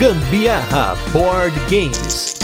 Gambiarra Board Games.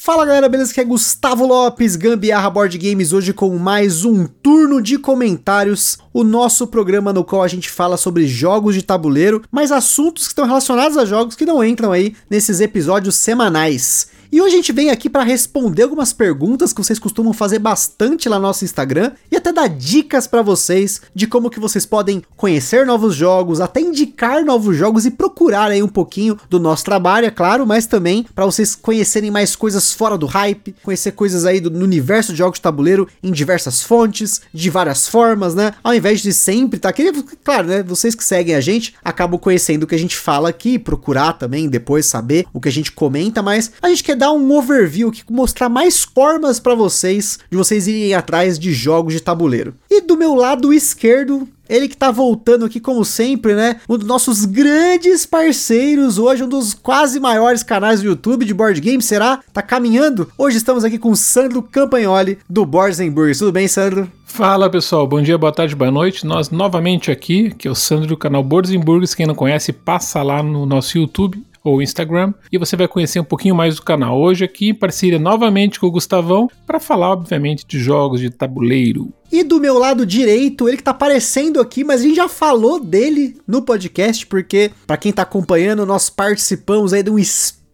Fala galera, beleza? Aqui é Gustavo Lopes, Gambiarra Board Games, hoje com mais um turno de comentários, o nosso programa no qual a gente fala sobre jogos de tabuleiro, mas assuntos que estão relacionados a jogos que não entram aí nesses episódios semanais. E hoje a gente vem aqui para responder algumas perguntas que vocês costumam fazer bastante lá no nosso Instagram e até dar dicas para vocês de como que vocês podem conhecer novos jogos, até indicar novos jogos e procurar aí um pouquinho do nosso trabalho, é claro, mas também para vocês conhecerem mais coisas fora do hype, conhecer coisas aí do, no universo de jogos de tabuleiro em diversas fontes, de várias formas, né? Ao invés de sempre tá aqui, claro, né? Vocês que seguem a gente acabam conhecendo o que a gente fala aqui, procurar também depois saber o que a gente comenta, mas a gente quer dar um overview aqui, mostrar mais formas para vocês de vocês irem atrás de jogos de tabuleiro. E do meu lado esquerdo, ele que tá voltando aqui como sempre, né? Um dos nossos grandes parceiros, hoje um dos quase maiores canais do YouTube de board game, será? Tá caminhando? Hoje estamos aqui com o Sandro Campagnoli do Burgers. Tudo bem, Sandro? Fala pessoal, bom dia, boa tarde, boa noite. Nós novamente aqui, que é o Sandro do canal Boards Burgers. Quem não conhece, passa lá no nosso YouTube ou Instagram e você vai conhecer um pouquinho mais do canal. Hoje aqui em parceria novamente com o Gustavão para falar obviamente de jogos de tabuleiro. E do meu lado direito, ele que tá aparecendo aqui, mas a gente já falou dele no podcast, porque para quem tá acompanhando, nós participamos aí de um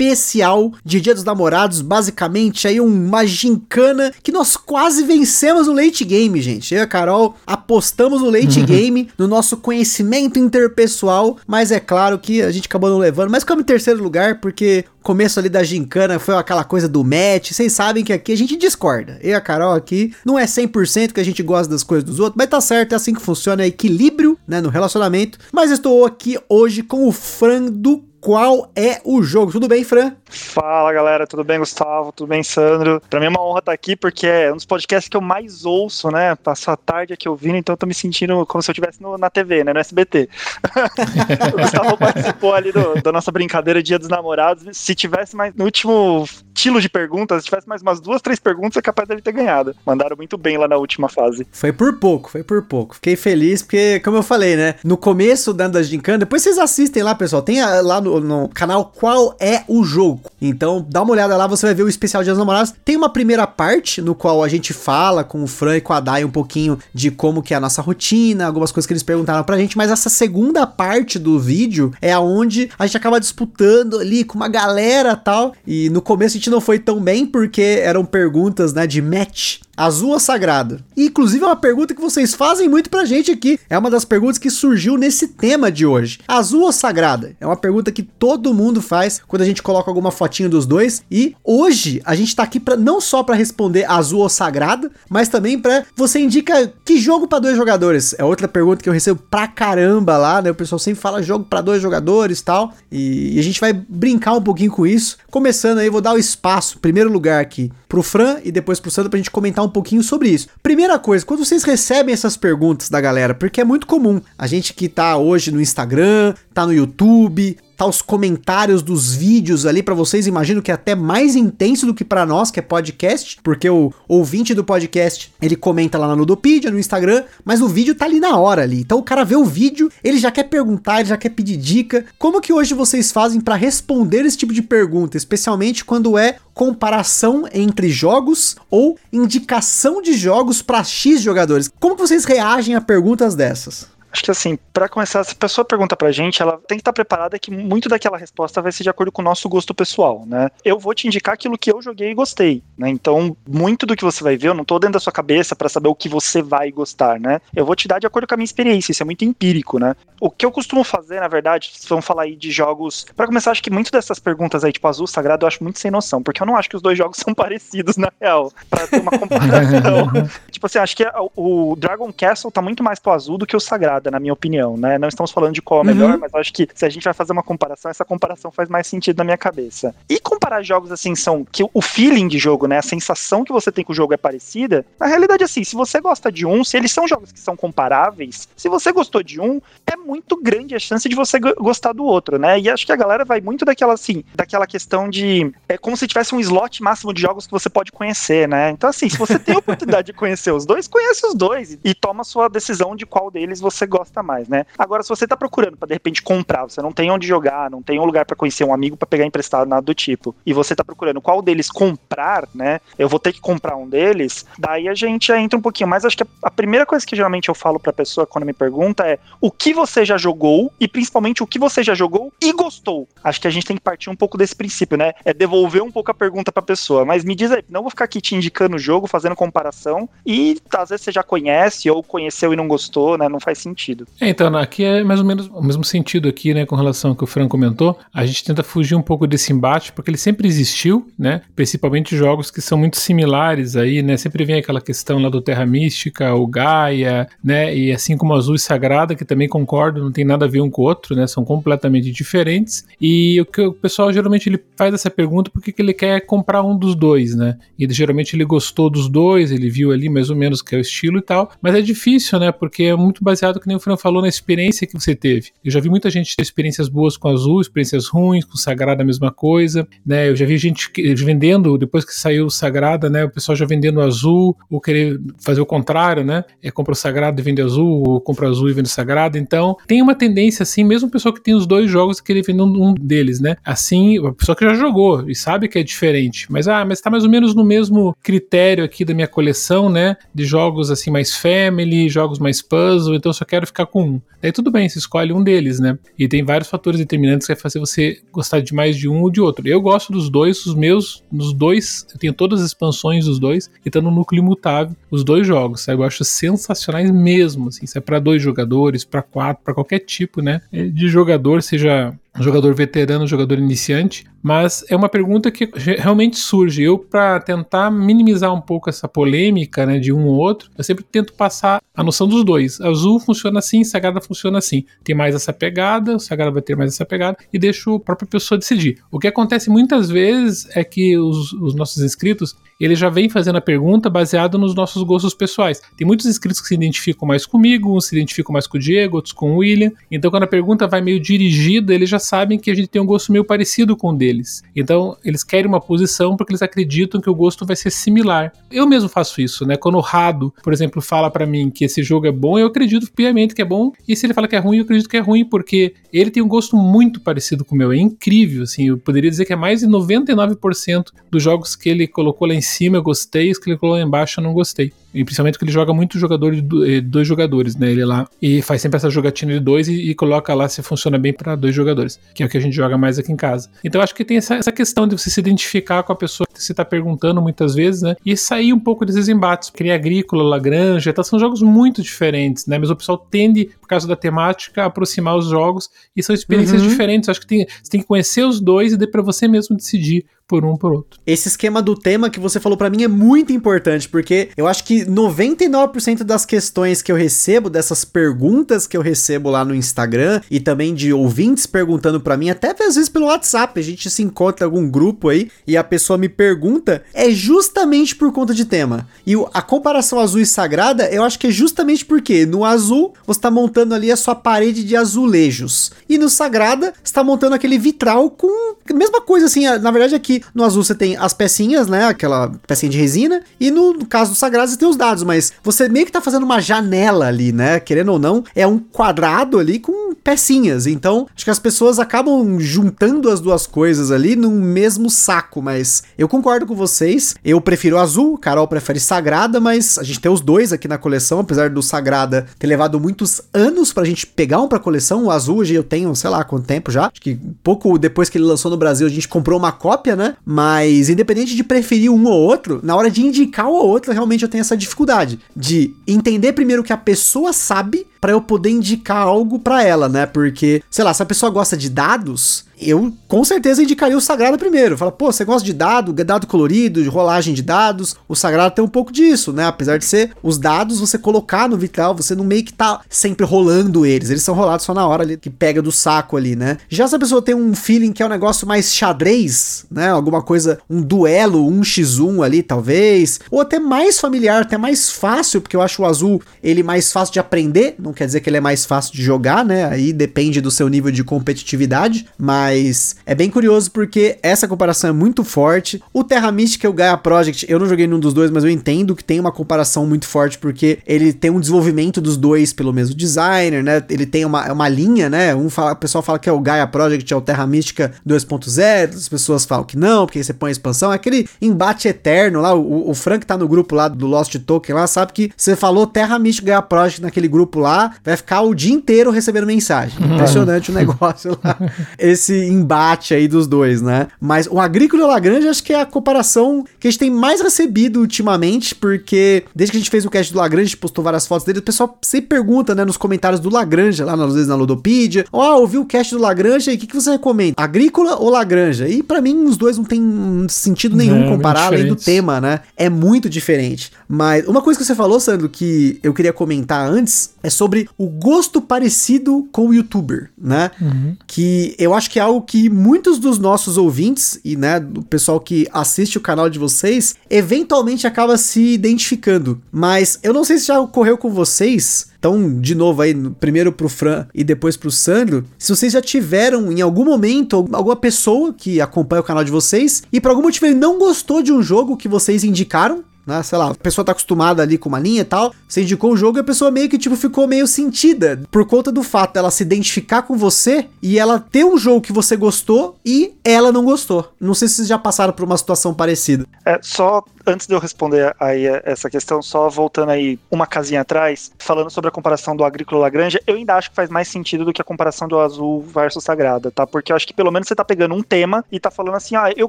especial de Dia dos Namorados, basicamente aí uma gincana que nós quase vencemos no late game, gente. Eu e a Carol apostamos no late game, no nosso conhecimento interpessoal, mas é claro que a gente acabou não levando, mas ficamos em terceiro lugar porque começo ali da gincana foi aquela coisa do match. Vocês sabem que aqui a gente discorda. Eu e a Carol aqui não é 100% que a gente gosta das coisas dos outros, mas tá certo, é assim que funciona, é equilíbrio, né, no relacionamento. Mas estou aqui hoje com o Fran do qual é o jogo. Tudo bem, Fran? Fala, galera. Tudo bem, Gustavo? Tudo bem, Sandro? Pra mim é uma honra estar aqui, porque é um dos podcasts que eu mais ouço, né? Passo a tarde aqui ouvindo, então eu tô me sentindo como se eu estivesse na TV, né? No SBT. o Gustavo participou ali do, da nossa brincadeira Dia dos Namorados. Se tivesse mais no último estilo de perguntas, se tivesse mais umas duas, três perguntas, é capaz dele ter ganhado. Mandaram muito bem lá na última fase. Foi por pouco, foi por pouco. Fiquei feliz, porque, como eu falei, né? No começo da, da Gincana, depois vocês assistem lá, pessoal. Tem a, lá no no, no, canal Qual é o Jogo. Então dá uma olhada lá, você vai ver o especial Dias Namorados. Tem uma primeira parte no qual a gente fala com o Fran e com a Dai um pouquinho de como que é a nossa rotina, algumas coisas que eles perguntaram pra gente, mas essa segunda parte do vídeo é aonde a gente acaba disputando ali com uma galera tal. E no começo a gente não foi tão bem porque eram perguntas, né, de match Azul ou sagrado? E, inclusive é uma pergunta que vocês fazem muito pra gente aqui. É uma das perguntas que surgiu nesse tema de hoje. Azul ou sagrada? É uma pergunta que todo mundo faz quando a gente coloca alguma fotinho dos dois. E hoje a gente tá aqui para não só para responder azul ou sagrada, mas também para você indica que jogo para dois jogadores. É outra pergunta que eu recebo pra caramba lá, né? O pessoal sempre fala jogo para dois jogadores, tal. E, e a gente vai brincar um pouquinho com isso. Começando aí, vou dar o espaço, primeiro lugar aqui, pro Fran e depois pro Sandro pra gente comentar um pouquinho sobre isso. Primeira coisa, quando vocês recebem essas perguntas da galera, porque é muito comum, a gente que tá hoje no Instagram, tá no YouTube, os comentários dos vídeos ali para vocês, imagino que é até mais intenso do que para nós, que é podcast, porque o ouvinte do podcast, ele comenta lá na Ludopedia, no Instagram, mas o vídeo tá ali na hora ali. Então o cara vê o vídeo, ele já quer perguntar, ele já quer pedir dica. Como que hoje vocês fazem para responder esse tipo de pergunta, especialmente quando é comparação entre jogos ou indicação de jogos para X jogadores? Como que vocês reagem a perguntas dessas? Acho que assim, para começar, se a pessoa pergunta pra gente, ela tem que estar preparada que muito daquela resposta vai ser de acordo com o nosso gosto pessoal, né? Eu vou te indicar aquilo que eu joguei e gostei, né? Então, muito do que você vai ver, eu não tô dentro da sua cabeça para saber o que você vai gostar, né? Eu vou te dar de acordo com a minha experiência, isso é muito empírico, né? O que eu costumo fazer, na verdade, vamos falar aí de jogos, para começar, acho que muito dessas perguntas aí, tipo azul, sagrado, eu acho muito sem noção, porque eu não acho que os dois jogos são parecidos na real, para ter uma comparação. Tipo assim, acho que o Dragon Castle tá muito mais pro azul do que o Sagrada, na minha opinião, né? Não estamos falando de qual é melhor, uhum. mas acho que se a gente vai fazer uma comparação, essa comparação faz mais sentido na minha cabeça. E comparar jogos assim são que o feeling de jogo, né, a sensação que você tem com o jogo é parecida. Na realidade assim, se você gosta de um, se eles são jogos que são comparáveis, se você gostou de um, é muito grande a chance de você gostar do outro, né? E acho que a galera vai muito daquela assim, daquela questão de é como se tivesse um slot máximo de jogos que você pode conhecer, né? Então assim, se você tem a oportunidade de conhecer os dois, conhece os dois e toma sua decisão de qual deles você gosta mais, né? Agora se você tá procurando para de repente comprar, você não tem onde jogar, não tem um lugar para conhecer um amigo para pegar emprestado nada do tipo, e você tá procurando qual deles comprar, né? Eu vou ter que comprar um deles, daí a gente entra um pouquinho mais, acho que a primeira coisa que geralmente eu falo pra pessoa quando me pergunta é o que você já jogou e principalmente o que você já jogou e gostou. Acho que a gente tem que partir um pouco desse princípio, né? É devolver um pouco a pergunta pra pessoa, mas me diz aí, não vou ficar aqui te indicando o jogo, fazendo comparação e às vezes você já conhece ou conheceu e não gostou, né? Não faz sentido. É, então, aqui é mais ou menos o mesmo sentido aqui, né, com relação ao que o Fran comentou. A gente tenta fugir um pouco desse embate, porque ele sempre existiu, né? Principalmente jogos que são muito similares aí, né? Sempre vem aquela questão lá do Terra Mística, o Gaia, né? E assim como Azul e Sagrada, que também concordo, não tem nada a ver um com o outro, né? São completamente diferentes. E o que o pessoal geralmente ele faz essa pergunta porque que ele quer comprar um dos dois, né? E geralmente ele gostou dos dois, ele viu ali mais ou menos que é o estilo e tal. Mas é difícil, né? Porque é muito baseado, que nem o Fran falou, na experiência que você teve. Eu já vi muita gente ter experiências boas com Azul, experiências ruins, com Sagrada a mesma coisa, né? Eu já vi gente vendendo, depois que saiu o Sagrada, né? O pessoal já vendendo azul, ou querer fazer o contrário, né? É compra o Sagrado e vende azul, ou compra azul e vende Sagrado. Então, tem uma tendência assim, mesmo a pessoa que tem os dois jogos, querer vender um deles, né? Assim, a pessoa que já jogou e sabe que é diferente, mas ah, mas tá mais ou menos no mesmo critério aqui da minha coleção, né? De jogos assim mais family, jogos mais puzzle, então eu só quero ficar com um. Daí tudo bem, você escolhe um deles, né? E tem vários fatores determinantes que vai fazer você gostar de mais de um ou de outro. Eu gosto dos dois, os meus, nos dois, eu tenho todas as expansões dos dois e tá no núcleo imutável os dois jogos, sabe? Eu acho sensacionais mesmo, assim, se é para dois jogadores, para quatro, para qualquer tipo, né? De jogador, seja jogador veterano, jogador iniciante, mas é uma pergunta que realmente surge. Eu, para tentar minimizar um pouco essa polêmica né, de um ou outro, eu sempre tento passar a noção dos dois. Azul funciona assim, Sagrada funciona assim. Tem mais essa pegada, o Sagrada vai ter mais essa pegada, e deixo a própria pessoa decidir. O que acontece muitas vezes é que os, os nossos inscritos ele já vem fazendo a pergunta baseado nos nossos gostos pessoais. Tem muitos inscritos que se identificam mais comigo, uns se identificam mais com o Diego, outros com o William. Então, quando a pergunta vai meio dirigida, eles já sabem que a gente tem um gosto meio parecido com o deles. Então, eles querem uma posição porque eles acreditam que o gosto vai ser similar. Eu mesmo faço isso, né? Quando o Rado, por exemplo, fala para mim que esse jogo é bom, eu acredito piamente que é bom. E se ele fala que é ruim, eu acredito que é ruim porque ele tem um gosto muito parecido com o meu. É incrível, assim. Eu poderia dizer que é mais de 99% dos jogos que ele colocou lá em cima eu gostei, os que ele colocou lá embaixo eu não gostei. E principalmente que ele joga muito jogador de eh, dois jogadores, né? Ele lá e faz sempre essa jogatina de dois e, e coloca lá se funciona bem para dois jogadores, que é o que a gente joga mais aqui em casa. Então acho que tem essa, essa questão de você se identificar com a pessoa que você está perguntando muitas vezes, né? E sair um pouco desses embates. Cria Agrícola, Lagrange, tá, são jogos muito diferentes, né? Mas o pessoal tende, por causa da temática, a aproximar os jogos e são experiências uhum. diferentes. Acho que tem, você tem que conhecer os dois e daí para você mesmo decidir por um por outro. Esse esquema do tema que você falou para mim é muito importante, porque eu acho que 99% das questões que eu recebo, dessas perguntas que eu recebo lá no Instagram e também de ouvintes perguntando para mim, até às vezes pelo WhatsApp, a gente se encontra em algum grupo aí e a pessoa me pergunta, é justamente por conta de tema. E a comparação azul e sagrada, eu acho que é justamente porque no azul você tá montando ali a sua parede de azulejos e no sagrada você tá montando aquele vitral com a mesma coisa assim, na verdade é no azul você tem as pecinhas, né? Aquela pecinha de resina. E no, caso do sagrado você tem os dados. Mas você meio que tá fazendo uma janela ali, né? Querendo ou não, é um quadrado ali com pecinhas. Então, acho que as pessoas acabam juntando as duas coisas ali num mesmo saco. Mas eu concordo com vocês. Eu prefiro azul, Carol prefere sagrada, mas a gente tem os dois aqui na coleção, apesar do sagrada ter levado muitos anos pra gente pegar um pra coleção. O azul hoje eu tenho, sei lá, quanto tempo já. Acho que pouco depois que ele lançou no Brasil a gente comprou uma cópia, né? Mas independente de preferir um ou outro, na hora de indicar um ou outro, realmente eu tenho essa dificuldade de entender primeiro o que a pessoa sabe para eu poder indicar algo para ela, né? Porque, sei lá, se a pessoa gosta de dados, eu com certeza indicaria o Sagrado primeiro. Fala, pô, você gosta de dado, dado colorido, de rolagem de dados. O Sagrado tem um pouco disso, né? Apesar de ser os dados, você colocar no Vital, você não meio que tá sempre rolando eles. Eles são rolados só na hora ali que pega do saco ali, né? Já se a pessoa tem um feeling que é um negócio mais xadrez, né? Alguma coisa, um duelo, um x1 ali, talvez. Ou até mais familiar, até mais fácil, porque eu acho o azul ele mais fácil de aprender. Não quer dizer que ele é mais fácil de jogar, né? Aí depende do seu nível de competitividade. Mas é bem curioso porque essa comparação é muito forte. O Terra Mystica e o Gaia Project, eu não joguei nenhum dos dois, mas eu entendo que tem uma comparação muito forte porque ele tem um desenvolvimento dos dois pelo mesmo designer, né? Ele tem uma, uma linha, né? Um fala, o pessoal fala que é o Gaia Project, é o Terra Mystica 2.0, as pessoas falam que não, porque você põe a expansão. É aquele embate eterno lá. O, o Frank tá no grupo lá do Lost Token lá, sabe que você falou Terra Mystica Gaia Project naquele grupo lá, vai ficar o dia inteiro recebendo mensagem. Uhum. Impressionante o negócio lá. Esse embate aí dos dois, né? Mas o Agrícola e o Lagrange acho que é a comparação que a gente tem mais recebido ultimamente, porque desde que a gente fez o cast do Lagrange, postou várias fotos dele, o pessoal sempre pergunta, né, nos comentários do Lagrange, lá às vezes na Ludopedia, ó, oh, ouvi o cast do Lagrange aí, o que, que você recomenda? Agrícola ou Lagrange? E para mim os dois não tem sentido nenhum é, comparar além do tema, né? É muito diferente. Mas uma coisa que você falou, Sandro, que eu queria comentar antes, é sobre o gosto parecido com o youtuber, né? Uhum. Que eu acho que é algo que muitos dos nossos ouvintes e, né, do pessoal que assiste o canal de vocês, eventualmente acaba se identificando. Mas eu não sei se já ocorreu com vocês, então, de novo aí, primeiro pro Fran e depois pro Sandro, se vocês já tiveram em algum momento alguma pessoa que acompanha o canal de vocês e por algum motivo ele não gostou de um jogo que vocês indicaram, né? Sei lá, a pessoa tá acostumada ali com uma linha e tal, você indicou o jogo e a pessoa meio que, tipo, ficou meio sentida por conta do fato dela se identificar com você e ela ter um jogo que você gostou e ela não gostou. Não sei se vocês já passaram por uma situação parecida. É, só antes de eu responder aí essa questão, só voltando aí uma casinha atrás, falando sobre a comparação do Agrícola Lagrange, eu ainda acho que faz mais sentido do que a comparação do Azul versus Sagrada, tá? Porque eu acho que pelo menos você tá pegando um tema e tá falando assim, ah, eu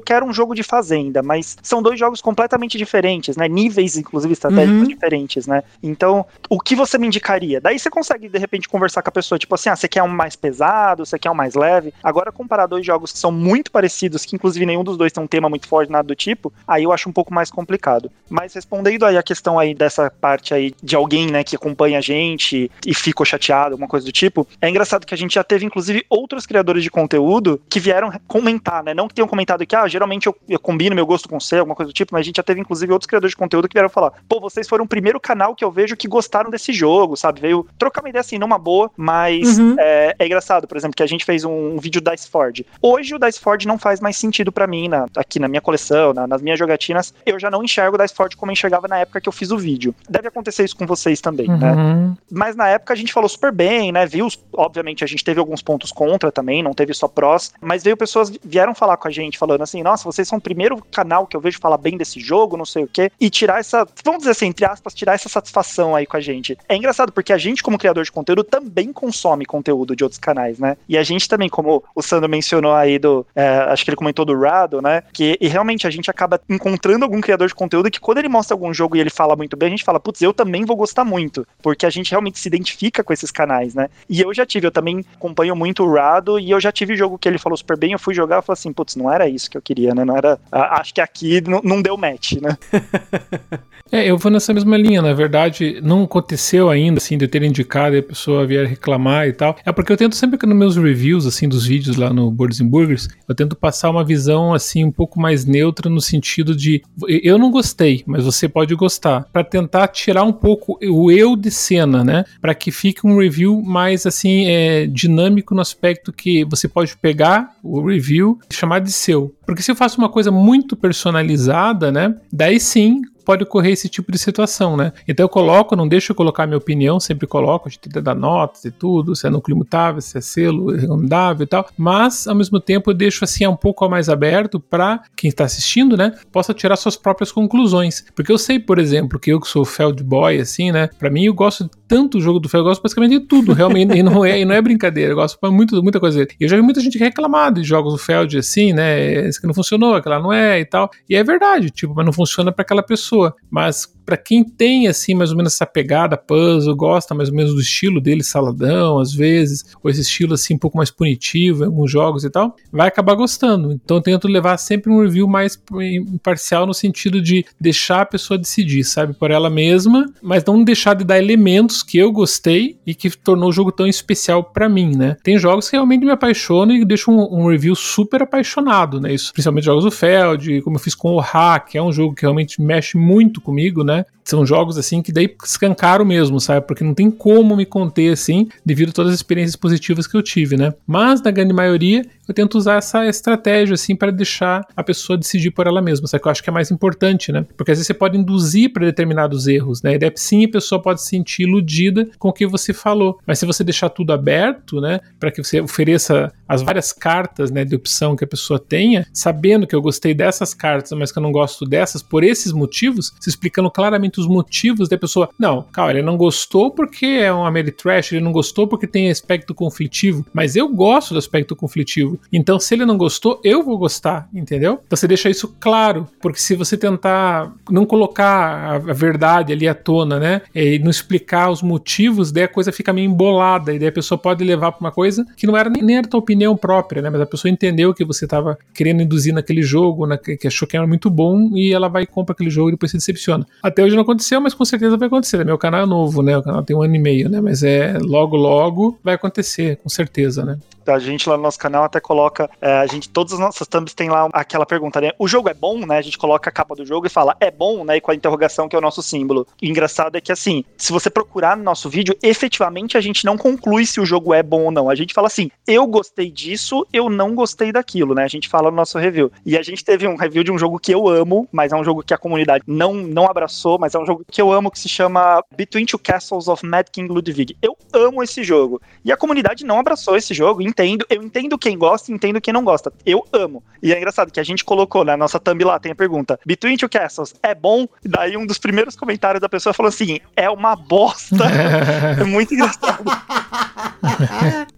quero um jogo de fazenda, mas são dois jogos completamente diferentes, né? Níveis, inclusive, estratégicos uhum. diferentes, né? Então, o que você me indicaria? Daí você consegue, de repente, conversar com a pessoa, tipo assim, ah, você quer um mais pesado, você quer um mais leve? Agora, comparar dois jogos que são muito parecidos, que inclusive nenhum dos dois tem um tema muito forte, nada do tipo, aí eu acho um pouco mais complicado. Mas respondendo aí a questão aí dessa parte aí de alguém, né, que acompanha a gente e ficou chateado, alguma coisa do tipo, é engraçado que a gente já teve, inclusive, outros criadores de conteúdo que vieram comentar, né? Não que tenham comentado que, ah, geralmente eu, eu combino meu gosto com você, alguma coisa do tipo, mas a gente já teve, inclusive, outros criadores de conteúdo que vieram falar, pô, vocês foram o primeiro canal que eu vejo que gostaram desse jogo, sabe? Veio trocar uma ideia assim, numa boa, mas uhum. é, é, engraçado, por exemplo, que a gente fez um, um vídeo Dice Ford. Hoje o Dice Ford não faz mais sentido para mim, na, aqui na minha coleção, na, nas minhas jogatinas, eu já não enxergo o Dice Ford como eu enxergava na época que eu fiz o vídeo. Deve acontecer isso com vocês também, né? uhum. né? Mas na época a gente falou super bem, né? Viu, obviamente a gente teve alguns pontos contra também, não teve só prós, mas veio pessoas vieram falar com a gente falando assim: "Nossa, vocês são o primeiro canal que eu vejo falar bem desse jogo, não sei o quê", e tirar essa, vamos dizer assim, entre aspas, tirar essa satisfação aí com a gente. É engraçado porque a gente como criador de conteúdo também consome conteúdo de outros canais, né? E a gente também, como o Sandro mencionou aí do, é, acho que ele comentou do Rado, né? Que e realmente a gente acaba encontrando algum criador de conteúdo que quando ele mostra algum jogo e ele fala muito bem, a gente fala, putz, eu também vou gostar muito, porque a gente realmente se identifica com esses canais, né? E eu já tive, eu também acompanho muito o Rado e eu já tive jogo que ele falou super bem, eu fui jogar e falei assim, putz, não era isso que eu queria, né? Não era. Acho que aqui não, deu match, né? é, eu vou nessa mesma linha, na verdade, não aconteceu ainda, assim, de eu ter indicado e a pessoa vier reclamar e tal. É porque eu tento sempre que nos meus reviews, assim, dos vídeos lá no Boards and Burgers, eu tento passar uma visão, assim, um pouco mais neutra no sentido de eu não gostei, mas você pode gostar, para tentar tirar um pouco o eu de cena, né? Para que fique um review mais assim é, dinâmico no aspecto que você pode pegar o review e chamar de seu. Porque se eu faço uma coisa muito personalizada, né? Daí sim, pode ocorrer esse tipo de situação, né? Então eu coloco, não deixo eu colocar minha opinião, sempre coloco, a gente tenta dar notas e tudo, se é núcleo mutável, se é selo recomendável e tal, mas ao mesmo tempo eu deixo assim um pouco mais aberto para quem está assistindo, né, possa tirar suas próprias conclusões. Porque eu sei, por exemplo, que eu que sou Feld Boy, assim, né, para mim eu gosto tanto do jogo do Feld, eu gosto basicamente de tudo, realmente, e não é, e não é brincadeira, eu gosto muito, muita coisa dele. E eu já vi muita gente reclamar de jogos do Feld assim, né, esse que não funcionou, aquela não é e tal, e é verdade, tipo, mas não funciona para aquela pessoa. Mas para quem tem assim mais ou menos essa pegada puzzle, gosta mais ou menos do estilo dele saladão às vezes, ou esse estilo assim um pouco mais punitivo em alguns jogos e tal, vai acabar gostando. Então eu tento levar sempre um review mais imparcial no sentido de deixar a pessoa decidir, sabe, por ela mesma, mas não deixar de dar elementos que eu gostei e que tornou o jogo tão especial para mim, né? Tem jogos que realmente me apaixonam e deixam um, um, review super apaixonado, né? Isso, principalmente jogos do Feld, como eu fiz com o Hack, que é um jogo que realmente mexe muito comigo, né? né? São jogos assim que daí escancaram mesmo, sabe? Porque não tem como me conter assim, devido a todas as experiências positivas que eu tive, né? Mas na grande maioria eu tento usar essa estratégia assim para deixar a pessoa decidir por ela mesma, sabe? Que eu acho que é mais importante, né? Porque às vezes você pode induzir para determinados erros, né? E daí sim a pessoa pode se sentir iludida com o que você falou. Mas se você deixar tudo aberto, né, para que você ofereça as várias cartas, né, de opção que a pessoa tenha, sabendo que eu gostei dessas cartas, mas que eu não gosto dessas por esses motivos, se explicando claramente os motivos da pessoa. Não, calma, ele não gostou porque é um Ameritrash, ele não gostou porque tem aspecto conflitivo, mas eu gosto do aspecto conflitivo. Então, se ele não gostou, eu vou gostar, entendeu? Então você deixa isso claro, porque se você tentar não colocar a verdade ali à tona, né, e não explicar os motivos, daí a coisa fica meio embolada, e daí a pessoa pode levar para uma coisa que não era nem, nem era tua opinião própria, né, mas a pessoa entendeu que você estava querendo induzir naquele jogo, na, que achou que era muito bom, e ela vai e compra aquele jogo e depois se decepciona. Até hoje não aconteceu, mas com certeza vai acontecer. Meu canal é novo, né? O canal tem um ano e meio, né? Mas é logo, logo vai acontecer, com certeza, né? A gente lá no nosso canal até coloca, é, a gente, todas as nossas thumbs tem lá aquela pergunta, né? O jogo é bom, né? A gente coloca a capa do jogo e fala, é bom, né? E com a interrogação que é o nosso símbolo. O engraçado é que, assim, se você procurar no nosso vídeo, efetivamente a gente não conclui se o jogo é bom ou não. A gente fala assim, eu gostei disso, eu não gostei daquilo, né? A gente fala no nosso review. E a gente teve um review de um jogo que eu amo, mas é um jogo que a comunidade não, não abraçou, mas é um jogo que eu amo que se chama Between Two Castles of Mad King Ludwig. Eu amo esse jogo. E a comunidade não abraçou esse jogo, entendo. Eu entendo quem gosta e entendo quem não gosta. Eu amo. E é engraçado que a gente colocou na nossa thumb lá, tem a pergunta: Between Two Castles é bom? E daí um dos primeiros comentários da pessoa falou assim: é uma bosta. é muito engraçado.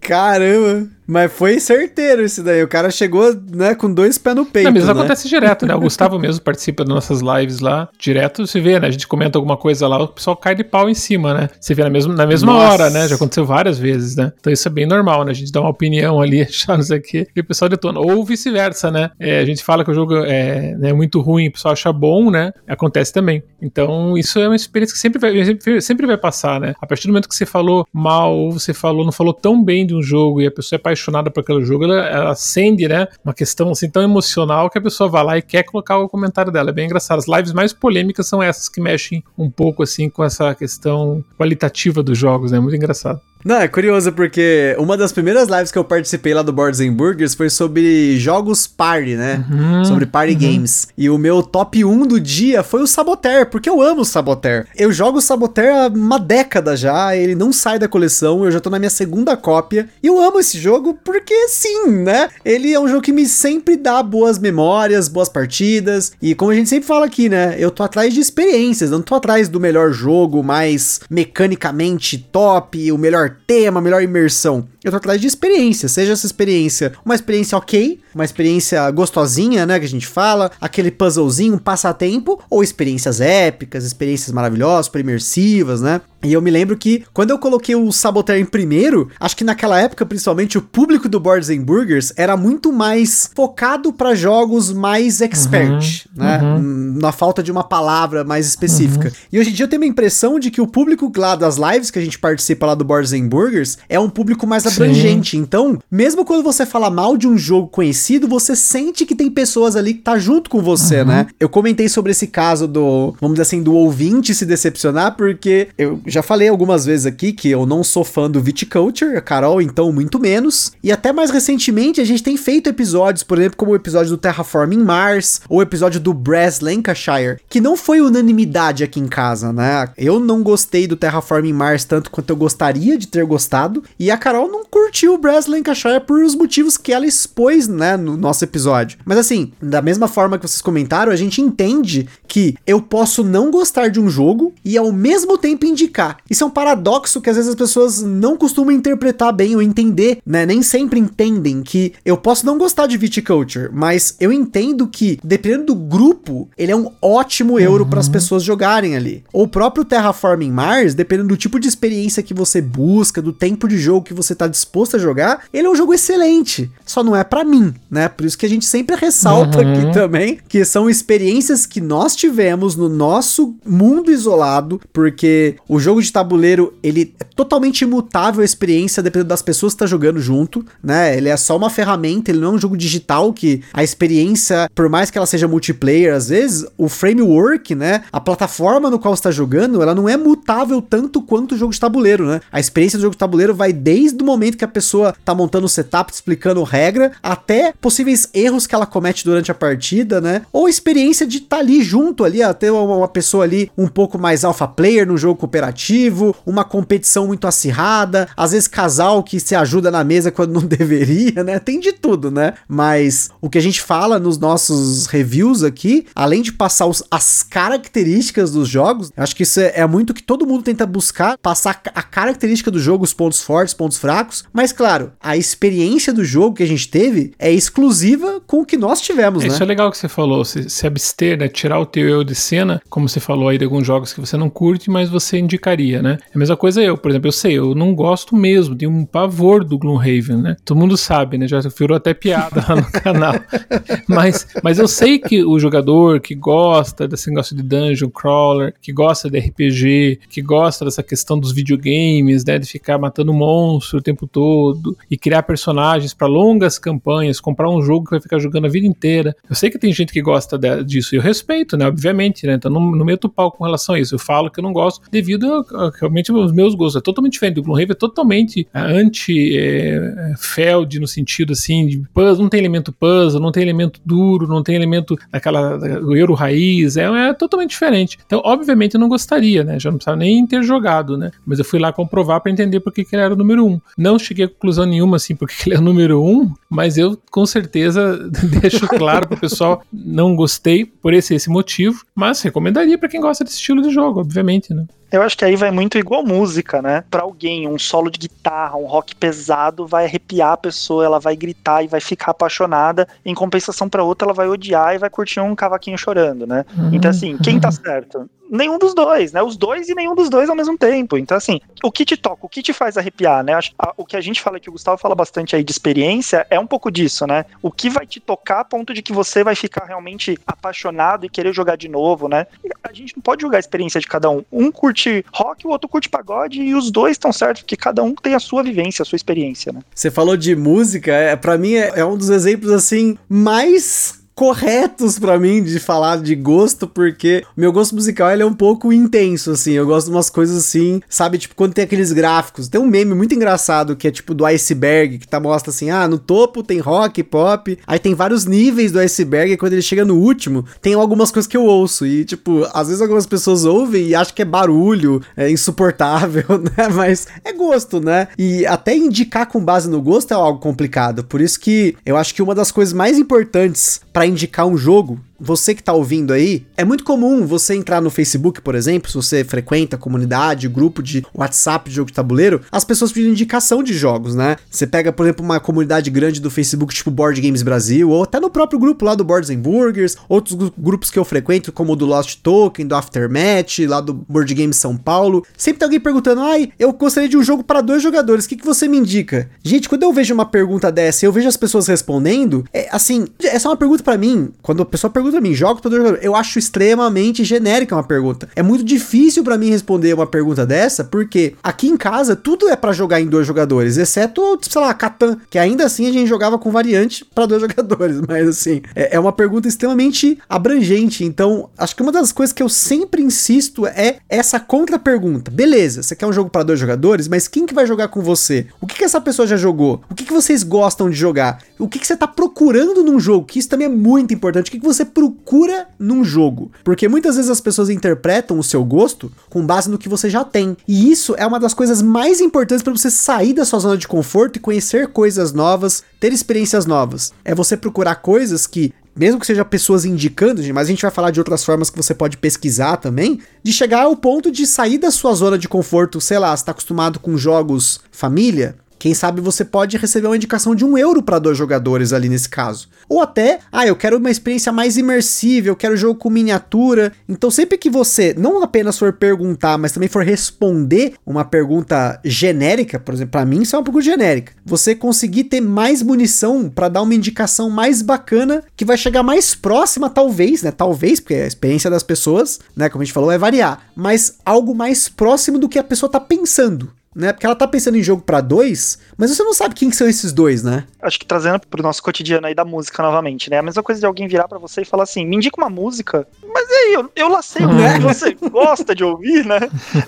Caramba. Mas foi certeiro esse daí. O cara chegou, né, com dois pés no peito. Não, mas né? acontece direto, né? O Gustavo mesmo participa das nossas lives lá. Direto você vê, né? A gente comenta alguma coisa lá, o pessoal cai de pau em cima, né? Você vê na mesma, na mesma hora, né? Já aconteceu várias vezes, né? Então isso é bem normal, né? A gente dá uma opinião ali, achar não sei o quê, e o pessoal detona. Ou vice-versa, né? É, a gente fala que o jogo é né, muito ruim, o pessoal acha bom, né? Acontece também. Então isso é uma experiência que sempre vai, sempre, sempre vai passar, né? A partir do momento que você falou mal, ou você falou, não falou tão bem de um jogo e a pessoa é apaixonada por aquele jogo, ela, ela acende, né? Uma questão assim tão emocional que a pessoa vai lá e quer colocar o comentário dela. É bem engraçado. As lives mais polêmicas são essas que mexem um pouco assim com essa questão qualitativa dos jogos, né? Muito engraçado. Não, é curioso porque uma das primeiras lives que eu participei lá do Boards and Burgers foi sobre jogos party, né? Uhum, sobre party uhum. games. E o meu top 1 do dia foi o Saboteur, porque eu amo o Saboteur. Eu jogo o Saboteur há uma década já, ele não sai da coleção, eu já tô na minha segunda cópia. E eu amo esse jogo porque sim, né? Ele é um jogo que me sempre dá boas memórias, boas partidas. E como a gente sempre fala aqui, né? Eu tô atrás de experiências, não tô atrás do melhor jogo, mais mecanicamente top, o melhor tema, melhor imersão. Eu tô atrás de experiência, seja essa experiência uma experiência ok, uma experiência gostosinha, né, que a gente fala, aquele puzzlezinho, um passatempo, ou experiências épicas, experiências maravilhosas, imersivas, né? E eu me lembro que quando eu coloquei o Saboteur em primeiro, acho que naquela época, principalmente, o público do Boards and Burgers era muito mais focado para jogos mais expert, uhum, né? Uhum. Na falta de uma palavra mais específica. Uhum. E hoje em dia eu tenho a impressão de que o público lá das lives que a gente participa lá do Boards and Burgers é um público mais abrangente. Então, mesmo quando você fala mal de um jogo conhecido, você sente que tem pessoas ali que tá junto com você, uhum. né? Eu comentei sobre esse caso do, vamos dizer assim, do ouvinte se decepcionar, porque eu já falei algumas vezes aqui que eu não sou fã do Viticulture, a Carol, então, muito menos. E até mais recentemente a gente tem feito episódios, por exemplo, como o episódio do Terraforming Mars, ou o episódio do Brass Lancashire, que não foi unanimidade aqui em casa, né? Eu não gostei do Terraforming Mars tanto quanto eu gostaria de ter gostado, e a Carol não curtiu o Brass Lancashire por os motivos que ela expôs, né, no nosso episódio. Mas assim, da mesma forma que vocês comentaram, a gente entende que eu posso não gostar de um jogo e ao mesmo tempo indicar. Isso é um paradoxo que às vezes as pessoas não costumam interpretar bem ou entender, né? Nem sempre entendem que eu posso não gostar de Viticulture, mas eu entendo que, dependendo do grupo, ele é um ótimo euro uhum. para as pessoas jogarem ali. Ou o próprio Terraforming Mars, dependendo do tipo de experiência que você busca, do tempo de jogo que você tá disposto a jogar, ele é um jogo excelente. Só não é para mim, né? Por isso que a gente sempre ressalta uhum. aqui também que são experiências que nós tivemos no nosso mundo isolado, porque o jogo de tabuleiro, ele é totalmente imutável a experiência dependendo das pessoas que tá jogando junto, né? Ele é só uma ferramenta, ele não é um jogo digital que a experiência, por mais que ela seja multiplayer, às vezes, o framework, né? A plataforma no qual você tá jogando, ela não é mutável tanto quanto o jogo de tabuleiro, né? A experiência do jogo de tabuleiro vai desde o momento que a pessoa tá montando o setup, explicando regra, até possíveis erros que ela comete durante a partida, né? Ou a experiência de estar tá ali junto ali, até uma, uma pessoa ali um pouco mais alpha player no jogo cooperativo, uma competição muito acirrada, às vezes casal que se ajuda na mesa quando não deveria, né? Tem de tudo, né? Mas o que a gente fala nos nossos reviews aqui, além de passar os, as características dos jogos, acho que isso é, é muito que todo mundo tenta buscar, passar a característica do jogo, os pontos fortes, pontos fracos, mas claro, a experiência do jogo que a gente teve é exclusiva com o que nós tivemos, é, né? Isso é legal que você falou, se, se abster, né? Tirar o teu eu de cena, como você falou aí de alguns jogos que você não curte, mas você indicaria, né? É a mesma coisa eu, por exemplo, eu sei, eu não gosto mesmo, tenho um pavor do Gloomhaven, né? Todo mundo sabe, né? Já virou até piada lá no canal. Mas, mas eu sei que o jogador que gosta desse negócio de dungeon crawler, que gosta de RPG, que gosta dessa questão dos videogames, né? De ficar matando monstro o tempo todo e criar personagens para longas campanhas, comprar um jogo que vai ficar jogando a vida inteira. Eu sei que tem gente que gosta de, disso e eu respeito, né? Obviamente, né? Então não, não meto pau com relação a isso. Eu falo que eu não gosto devido a, a realmente aos meus gostos. É totalmente diferente do Gloomhaven, é totalmente é, anti-Feld é, no sentido assim de puzzle, não tem elemento puzzle, não tem elemento duro, não tem elemento daquela do euro raiz, é, é totalmente diferente. Então, obviamente, eu não gostaria, né? Já não precisava nem ter jogado, né? Mas eu fui lá comprovar para entender por que, que ele era o número um. Não cheguei a conclusão nenhuma assim porque ele é o número um, mas eu com certeza deixo claro pro pessoal não gostei por esse esse motivo, mas recomendaria para quem gosta desse estilo de jogo, obviamente, né? Eu acho que aí vai muito igual música, né? Para alguém, um solo de guitarra, um rock pesado vai arrepiar a pessoa, ela vai gritar e vai ficar apaixonada. Em compensação para outra, ela vai odiar e vai curtir um cavaquinho chorando, né? Uhum. Então assim, quem tá certo? nenhum dos dois, né? Os dois e nenhum dos dois ao mesmo tempo. Então, assim, o que te toca, o que te faz arrepiar, né? O que a gente fala que o Gustavo fala bastante aí de experiência é um pouco disso, né? O que vai te tocar a ponto de que você vai ficar realmente apaixonado e querer jogar de novo, né? A gente não pode julgar a experiência de cada um. Um curte rock, o outro curte pagode e os dois estão certos, porque cada um tem a sua vivência, a sua experiência, né? Você falou de música, é, para mim é, é um dos exemplos assim mais corretos para mim de falar de gosto, porque meu gosto musical ele é um pouco intenso, assim. Eu gosto de umas coisas assim, sabe? Tipo, quando tem aqueles gráficos. Tem um meme muito engraçado que é tipo do iceberg, que tá mostra assim: ah, no topo tem rock, pop. Aí tem vários níveis do iceberg, e quando ele chega no último, tem algumas coisas que eu ouço. E, tipo, às vezes algumas pessoas ouvem e acham que é barulho, é insuportável, né? Mas é gosto, né? E até indicar com base no gosto é algo complicado. Por isso que eu acho que uma das coisas mais importantes para para indicar um jogo você que tá ouvindo aí, é muito comum você entrar no Facebook, por exemplo, se você frequenta comunidade, grupo de WhatsApp de jogo de tabuleiro, as pessoas pedem indicação de jogos, né? Você pega, por exemplo, uma comunidade grande do Facebook, tipo Board Games Brasil, ou até no próprio grupo lá do Boards and Burgers, outros grupos que eu frequento, como o do Lost Token, do Aftermatch, lá do Board Games São Paulo. Sempre tem alguém perguntando: ai, eu gostaria de um jogo para dois jogadores, o que, que você me indica? Gente, quando eu vejo uma pergunta dessa e eu vejo as pessoas respondendo, é assim, é só uma pergunta para mim. Quando a pessoa pergunta pergunta pra mim, jogos pra dois jogadores, eu acho extremamente genérica uma pergunta. É muito difícil para mim responder uma pergunta dessa, porque aqui em casa tudo é para jogar em dois jogadores, exceto, sei lá, Catan, que ainda assim a gente jogava com variante para dois jogadores, mas assim, é, é uma pergunta extremamente abrangente. Então, acho que uma das coisas que eu sempre insisto é essa contra-pergunta. Beleza, você quer um jogo para dois jogadores, mas quem que vai jogar com você? O que, que essa pessoa já jogou? O que, que vocês gostam de jogar? O que, que você tá procurando num jogo? Que isso também é muito importante. O que, que você procura num jogo? Porque muitas vezes as pessoas interpretam o seu gosto com base no que você já tem. E isso é uma das coisas mais importantes para você sair da sua zona de conforto e conhecer coisas novas, ter experiências novas. É você procurar coisas que mesmo que seja pessoas indicando, mas a gente vai falar de outras formas que você pode pesquisar também, de chegar ao ponto de sair da sua zona de conforto, sei lá, você tá acostumado com jogos família, quem sabe você pode receber uma indicação de um euro para dois jogadores ali nesse caso. Ou até, ah, eu quero uma experiência mais imersiva, eu quero jogo com miniatura. Então, sempre que você não apenas for perguntar, mas também for responder uma pergunta genérica, por exemplo, para mim isso é uma pergunta genérica, você conseguir ter mais munição para dar uma indicação mais bacana que vai chegar mais próxima, talvez, né? Talvez, porque a experiência das pessoas, né, como a gente falou, é variar, mas algo mais próximo do que a pessoa tá pensando né? Porque ela tá pensando em jogo para dois, mas você não sabe quem que são esses dois, né? Acho que trazendo pro nosso cotidiano aí da música novamente, né? A mesma coisa de alguém virar para você e falar assim: me indica uma música, mas e aí, eu, eu lá sei o que você gosta de ouvir, né?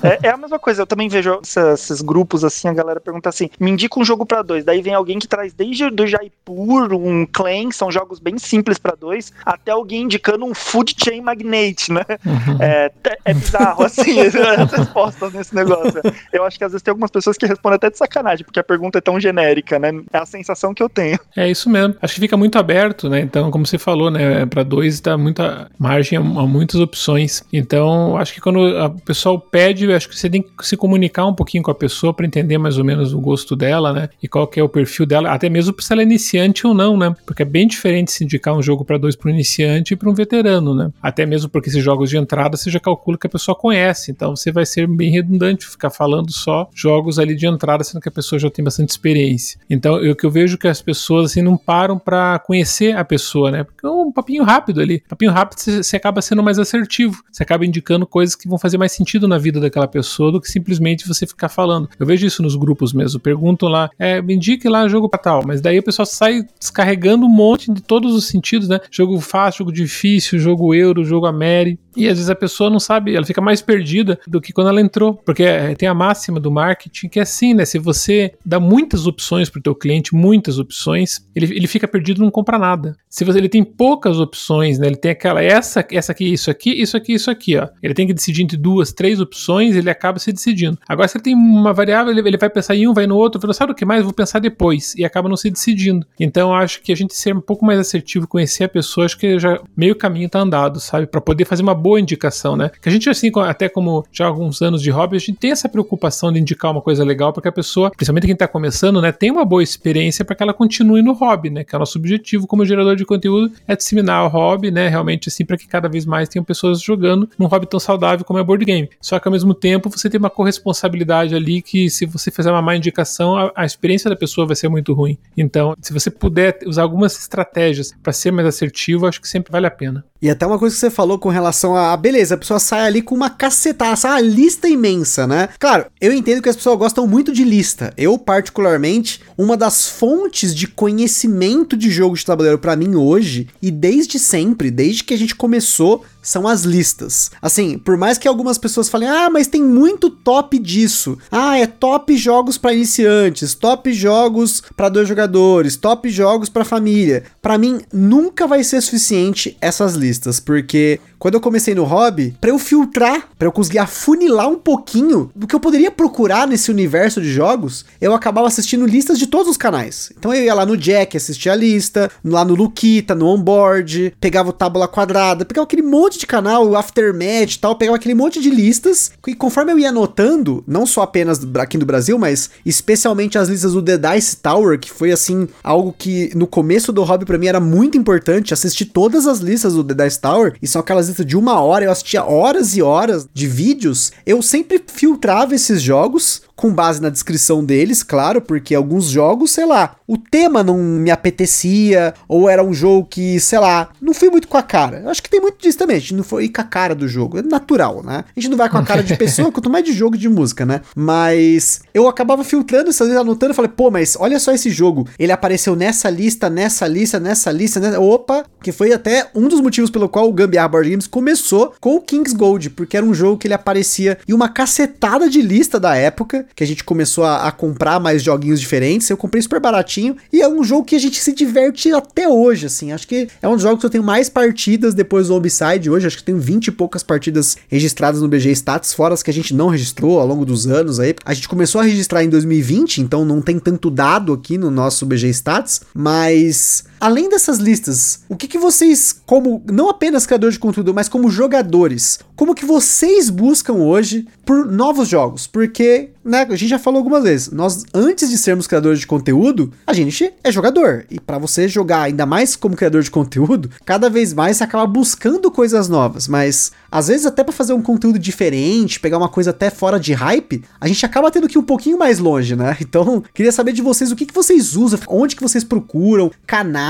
É, é, a mesma coisa, eu também vejo esses grupos assim, a galera pergunta assim: me indica um jogo para dois. Daí vem alguém que traz desde do Jaipur, um Clan, são jogos bem simples para dois, até alguém indicando um Food Chain Magnate, né? Uhum. É, é bizarro, assim, as respostas nesse negócio. Eu acho que às vezes tem algumas pessoas que respondem até de sacanagem, porque a pergunta é tão genérica, né? É a sensação que eu tenho. É isso mesmo. Acho que fica muito aberto, né? Então, como você falou, né? Para dois dá muita margem a, a, muitas opções. Então, acho que quando o pessoal pede, acho que você tem que se comunicar um pouquinho com a pessoa para entender mais ou menos o gosto dela, né? E qual que é o perfil dela, até mesmo se ela é iniciante ou não, né? Porque é bem diferente se indicar um jogo para dois para um iniciante e para um veterano, né? Até mesmo porque esses jogos de entrada você já calcula que a pessoa conhece, então você vai ser bem redundante ficar falando só jogos ali de entrada, sendo que a pessoa já tem bastante experiência. Então, eu que eu vejo que as pessoas assim não param para conhecer a pessoa, né? Porque é um papinho rápido ali. Papinho rápido você, acaba sendo mais assertivo. Você acaba indicando coisas que vão fazer mais sentido na vida daquela pessoa do que simplesmente você ficar falando. Eu vejo isso nos grupos mesmo. Perguntam lá, é, me indique lá jogo pra tal, mas daí o pessoal sai descarregando um monte de todos os sentidos, né? Jogo fácil, jogo difícil, jogo euro, jogo Ameri. E às vezes a pessoa não sabe, ela fica mais perdida do que quando ela entrou. Porque é, tem a máxima do marketing que é assim, né? Se você dá muitas opções para o teu cliente, muitas opções, ele, ele fica perdido e não compra nada. Se você, ele tem poucas opções, né? Ele tem aquela, essa, essa aqui, isso aqui, isso aqui, isso aqui, ó. Ele tem que decidir entre duas, três opções, ele acaba se decidindo. Agora, se ele tem uma variável, ele, ele vai pensar em um, vai no outro, fala, sabe o que mais? Vou pensar depois. E acaba não se decidindo. Então, acho que a gente ser um pouco mais assertivo, conhecer a pessoa, acho que já meio caminho tá andado, sabe? Para poder fazer uma boa indicação, né? Que a gente, assim, até como já há alguns anos de hobby, a gente tem essa preocupação de indicar uma coisa legal, porque a pessoa, principalmente quem está começando, né, tem uma boa experiência para que ela continue no hobby, né? Que é o nosso objetivo como gerador de conteúdo é disseminar o hobby, né? Realmente assim para que cada vez mais tenham pessoas jogando num hobby tão saudável como é board game. Só que ao mesmo tempo você tem uma corresponsabilidade ali que se você fizer uma má indicação, a, a experiência da pessoa vai ser muito ruim. Então, se você puder usar algumas estratégias para ser mais assertivo, acho que sempre vale a pena. E até uma coisa que você falou com relação a, beleza, a pessoa sai ali com uma cacetada, uma lista imensa, né? Claro, eu entendo que as pessoas gostam muito de lista. Eu, particularmente, uma das fontes de conhecimento de jogo de tabuleiro para mim hoje, e desde sempre, desde que a gente começou são as listas. Assim, por mais que algumas pessoas falem, ah, mas tem muito top disso. Ah, é top jogos para iniciantes, top jogos para dois jogadores, top jogos para família. Para mim, nunca vai ser suficiente essas listas, porque quando eu comecei no hobby, para eu filtrar, para eu conseguir afunilar um pouquinho do que eu poderia procurar nesse universo de jogos, eu acabava assistindo listas de todos os canais. Então eu ia lá no Jack, assistia a lista, lá no Luquita, no Onboard, pegava o tábula quadrada, pegava aquele monte de canal, o Aftermath e tal, pegava aquele monte de listas, e conforme eu ia anotando, não só apenas aqui no Brasil, mas especialmente as listas do The Dice Tower, que foi assim, algo que no começo do hobby para mim era muito importante, assistir todas as listas do The Dice Tower, e são aquelas listas de uma hora, eu assistia horas e horas de vídeos, eu sempre filtrava esses jogos com base na descrição deles, claro, porque alguns jogos, sei lá, o tema não me apetecia, ou era um jogo que, sei lá, não fui muito com a cara. Eu acho que tem muito disso também, a gente não foi com a cara do jogo, é natural, né? A gente não vai com a cara de pessoa, quanto mais de jogo de música, né? Mas eu acabava filtrando essas vezes, anotando, falei, pô, mas olha só esse jogo, ele apareceu nessa lista, nessa lista, nessa lista, nessa... opa, que foi até um dos motivos pelo qual o Gambiarra Board Games começou com o King's Gold, porque era um jogo que ele aparecia em uma cacetada de lista da época, que a gente começou a, a comprar mais joguinhos diferentes, eu comprei super baratinho, e é um jogo que a gente se diverte até hoje, assim, acho que é um dos jogos que eu tenho mais partidas depois do Zombicide hoje, acho que tenho 20 e poucas partidas registradas no BG Stats, fora as que a gente não registrou ao longo dos anos aí. A gente começou a registrar em 2020, então não tem tanto dado aqui no nosso BG Stats, mas além dessas listas, o que, que vocês, como não apenas criadores de conteúdo, mas como jogadores, como que vocês buscam hoje por novos jogos? Porque, né, a gente já falou algumas vezes, nós antes de sermos criadores de conteúdo, a gente é jogador. E para você jogar ainda mais como criador de conteúdo, cada vez mais você acaba buscando coisas novas, mas às vezes até para fazer um conteúdo diferente, pegar uma coisa até fora de hype, a gente acaba tendo que ir um pouquinho mais longe, né? Então, queria saber de vocês o que, que vocês usam, onde que vocês procuram, canais,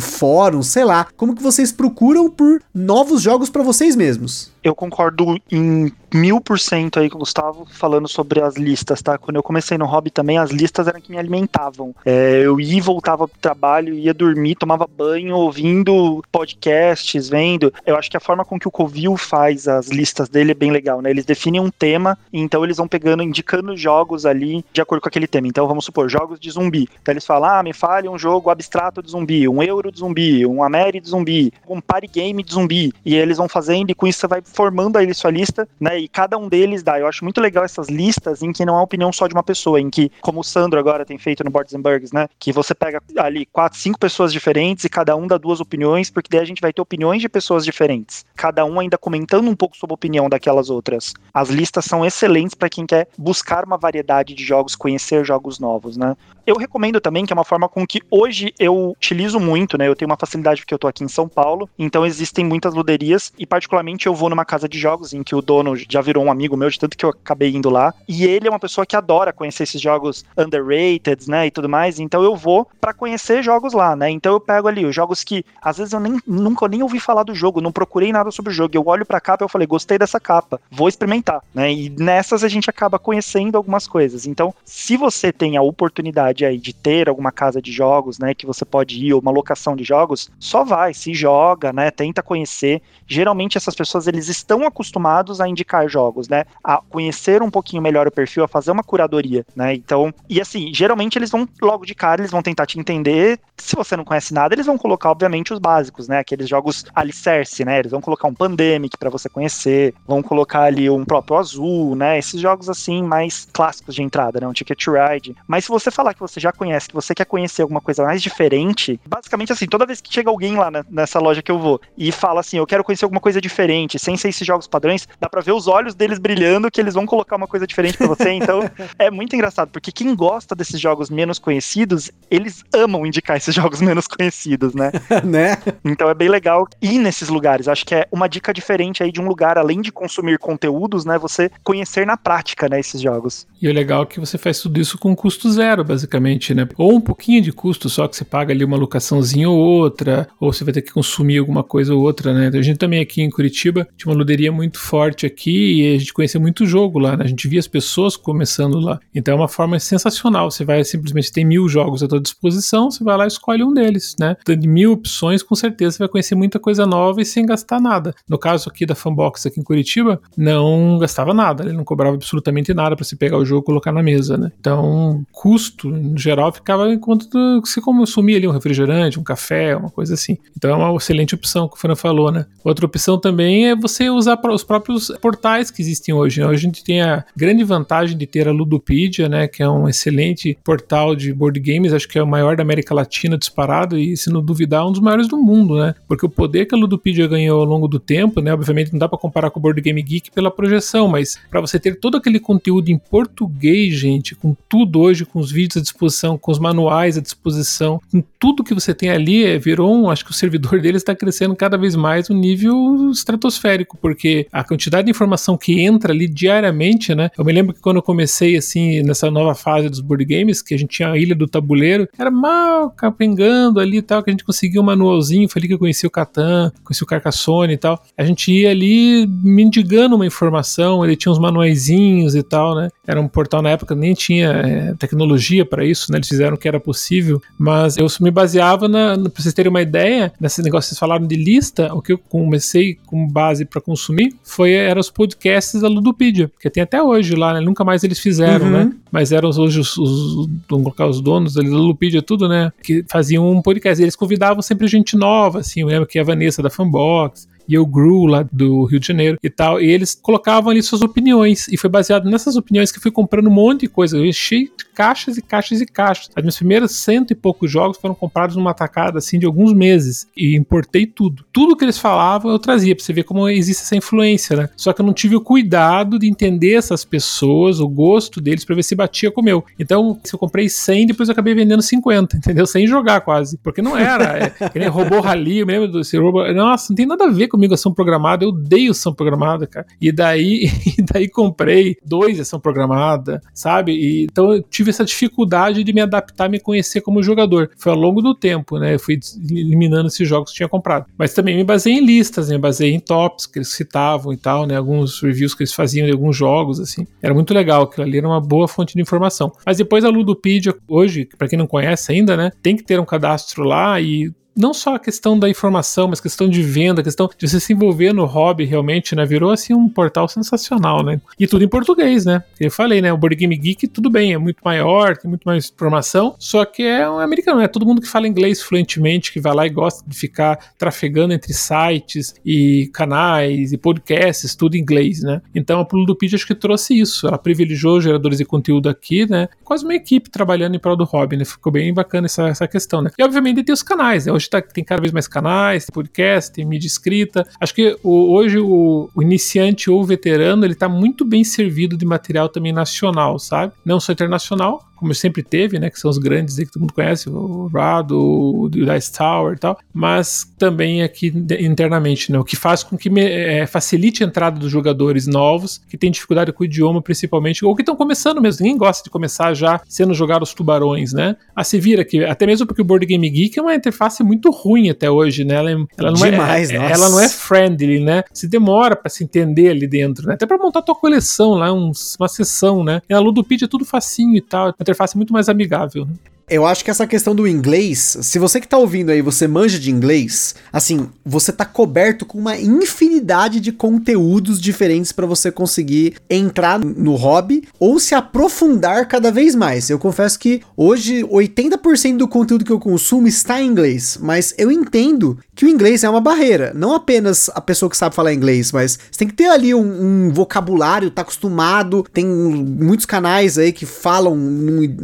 fóruns, sei lá, como que vocês procuram por novos jogos para vocês mesmos eu concordo em mil por cento aí com o Gustavo falando sobre as listas, tá? Quando eu comecei no hobby também, as listas eram que me alimentavam. É, eu ia e voltava pro trabalho, ia dormir, tomava banho, ouvindo podcasts, vendo. Eu acho que a forma com que o Covil faz as listas dele é bem legal, né? Eles definem um tema, então eles vão pegando, indicando jogos ali de acordo com aquele tema. Então vamos supor, jogos de zumbi. Então eles falam, ah, me fale um jogo abstrato de zumbi, um euro de zumbi, um Ameri de zumbi, um party game de zumbi. E eles vão fazendo e com isso você vai formando aí sua lista, né? E cada um deles dá. Eu acho muito legal essas listas em que não é opinião só de uma pessoa, em que, como o Sandro agora tem feito no Boards and Burgers, né? Que você pega ali quatro, cinco pessoas diferentes e cada um dá duas opiniões, porque daí a gente vai ter opiniões de pessoas diferentes. Cada um ainda comentando um pouco sobre a opinião daquelas outras. As listas são excelentes para quem quer buscar uma variedade de jogos, conhecer jogos novos, né? Eu recomendo também que é uma forma com que hoje eu utilizo muito, né? Eu tenho uma facilidade porque eu tô aqui em São Paulo, então existem muitas luderias e particularmente eu vou numa casa de jogos em que o dono já virou um amigo meu de tanto que eu acabei indo lá, e ele é uma pessoa que adora conhecer esses jogos underrated, né, e tudo mais, então eu vou para conhecer jogos lá, né? Então eu pego ali os jogos que às vezes eu nem nunca nem ouvi falar do jogo, não procurei nada sobre o jogo, eu olho para capa e eu falei, gostei dessa capa, vou experimentar, né? E nessas a gente acaba conhecendo algumas coisas. Então, se você tem a oportunidade oportunidade aí de ter alguma casa de jogos, né, que você pode ir, ou uma locação de jogos, só vai, se joga, né, tenta conhecer. Geralmente essas pessoas, eles estão acostumados a indicar jogos, né, a conhecer um pouquinho melhor o perfil, a fazer uma curadoria, né, então, e assim, geralmente eles vão, logo de cara, eles vão tentar te entender, se você não conhece nada, eles vão colocar, obviamente, os básicos, né, aqueles jogos alicerce, né, eles vão colocar um Pandemic para você conhecer, vão colocar ali um próprio Azul, né, esses jogos assim, mais clássicos de entrada, né, um Ticket Ride, mas se você falar que você já conhece, que você quer conhecer alguma coisa mais diferente, basicamente assim, toda vez que chega alguém lá nessa loja que eu vou e fala assim, eu quero conhecer alguma coisa diferente, sem ser esses jogos padrões, dá pra ver os olhos deles brilhando que eles vão colocar uma coisa diferente para você. Então, é muito engraçado, porque quem gosta desses jogos menos conhecidos, eles amam indicar esses jogos menos conhecidos, né? né? Então é bem legal ir nesses lugares. Acho que é uma dica diferente aí de um lugar, além de consumir conteúdos, né? Você conhecer na prática, né, esses jogos. E o legal é que você faz tudo isso com custo zero, basicamente né? Ou um pouquinho de custo só que você paga ali uma locaçãozinha ou outra, ou você vai ter que consumir alguma coisa ou outra, né? A gente também aqui em Curitiba tinha uma luderia muito forte aqui e a gente conhecia muito jogo lá, né? A gente via as pessoas começando lá. Então é uma forma sensacional. Você vai simplesmente tem mil jogos à sua disposição, você vai lá e escolhe um deles, né? Então, de mil opções, com certeza você vai conhecer muita coisa nova e sem gastar nada. No caso aqui da Fanbox aqui em Curitiba, não gastava nada, ele não cobrava absolutamente nada para você pegar o jogo e colocar na mesa, né? Então, custo no geral, ficava enquanto você consumia ali um refrigerante, um café, uma coisa assim. Então é uma excelente opção, que o Fran falou, né? Outra opção também é você usar os próprios portais que existem hoje. Hoje a gente tem a grande vantagem de ter a Ludopedia, né? Que é um excelente portal de board games, acho que é o maior da América Latina disparado e, se não duvidar, um dos maiores do mundo, né? Porque o poder que a Ludopedia ganhou ao longo do tempo, né? Obviamente não dá para comparar com o Board Game Geek pela projeção, mas para você ter todo aquele conteúdo em português, gente, com tudo hoje, com os vídeos disposição, com os manuais à disposição, com tudo que você tem ali, é, virou um, acho que o servidor deles está crescendo cada vez mais um nível estratosférico, porque a quantidade de informação que entra ali diariamente, né? Eu me lembro que quando eu comecei assim nessa nova fase dos board games, que a gente tinha a ilha do tabuleiro, era mal capengando ali e tal, que a gente conseguia um manualzinho, foi ali que eu conheci o Catan, conheci o Carcassonne e tal. A gente ia ali mendigando uma informação, ele tinha uns manuaizinhos e tal, né? Era um portal na época nem tinha é, tecnologia para isso, né? Eles fizeram que era possível, mas eu me baseava na, pra vocês terem uma ideia, nesse negócio que vocês falaram de lista, o que eu comecei como base para consumir foi eram os podcasts da Ludopedia, que tem até hoje lá, né? Nunca mais eles fizeram, uhum. né? Mas eram hoje os, os, vamos colocar os donos da Ludopedia, tudo, né? Que faziam um podcast. E eles convidavam sempre gente nova, assim. Eu lembro que a Vanessa da Fanbox, e eu Grew lá do Rio de Janeiro e tal, e eles colocavam ali suas opiniões, e foi baseado nessas opiniões que eu fui comprando um monte de coisa, eu enchi caixas e caixas e caixas. As minhas primeiras cento e poucos jogos foram comprados numa tacada assim de alguns meses, e importei tudo. Tudo que eles falavam eu trazia, pra você ver como existe essa influência, né? Só que eu não tive o cuidado de entender essas pessoas, o gosto deles, pra ver se batia com o meu. Então, se eu comprei 100, depois eu acabei vendendo 50, entendeu? Sem jogar quase, porque não era, é, que nem robô rally, eu me lembro desse robô, nossa, não tem nada a ver comigo ação programada, eu odeio ação programada, cara. E daí, e daí comprei dois ação programada, sabe? E, então eu tive essa dificuldade de me adaptar, me conhecer como jogador. Foi ao longo do tempo, né? Eu fui eliminando esses jogos que tinha comprado. Mas também me baseei em listas, né? Me baseei em tops que eles citavam e tal, né? Alguns reviews que eles faziam de alguns jogos, assim. Era muito legal, aquilo ali era uma boa fonte de informação. Mas depois a Ludopedia, hoje, para quem não conhece ainda, né? Tem que ter um cadastro lá e não só a questão da informação, mas questão de venda, questão de você se envolver no hobby realmente, né? Virou assim um portal sensacional, né? E tudo em português, né? Eu falei, né? O Board Game Geek, tudo bem, é muito maior, tem muito mais informação, só que é um americano, é todo mundo que fala inglês fluentemente, que vai lá e gosta de ficar trafegando entre sites e canais e podcasts, tudo em inglês, né? Então a Pludopedia acho que trouxe isso. Ela privilegiou geradores de conteúdo aqui, né? Quase uma equipe trabalhando em prol do hobby, né? Ficou bem bacana essa, essa questão, né? E obviamente tem os canais, né? Hoje tá, tem cada vez mais canais, tem podcast, tem mídia escrita. Acho que o, hoje o, o, iniciante ou o veterano, ele tá muito bem servido de material também nacional, sabe? Não só internacional, como sempre teve, né? Que são os grandes que todo mundo conhece, o Rado, o Dice Tower e tal, mas também aqui internamente, né? O que faz com que me, é, facilite a entrada dos jogadores novos que têm dificuldade com o idioma, principalmente, ou que estão começando mesmo. Ninguém gosta de começar já sendo jogado os tubarões, né? Ah, se vira que até mesmo porque o Board Game Geek é uma interface muito ruim até hoje, né? Ela, é, ela não é, Demais, é, ela não é friendly, né? Se demora para se entender ali dentro, né? Até para montar tua coleção lá, uma sessão, né? E a Ludopedia é tudo facinho e tal interface muito mais amigável. Né? Eu acho que essa questão do inglês, se você que tá ouvindo aí, você manja de inglês, assim, você tá coberto com uma infinidade de conteúdos diferentes para você conseguir entrar no hobby ou se aprofundar cada vez mais. Eu confesso que hoje 80% do conteúdo que eu consumo está em inglês, mas eu entendo que o inglês é uma barreira. Não apenas a pessoa que sabe falar inglês, mas você tem que ter ali um, um vocabulário, tá acostumado. Tem muitos canais aí que falam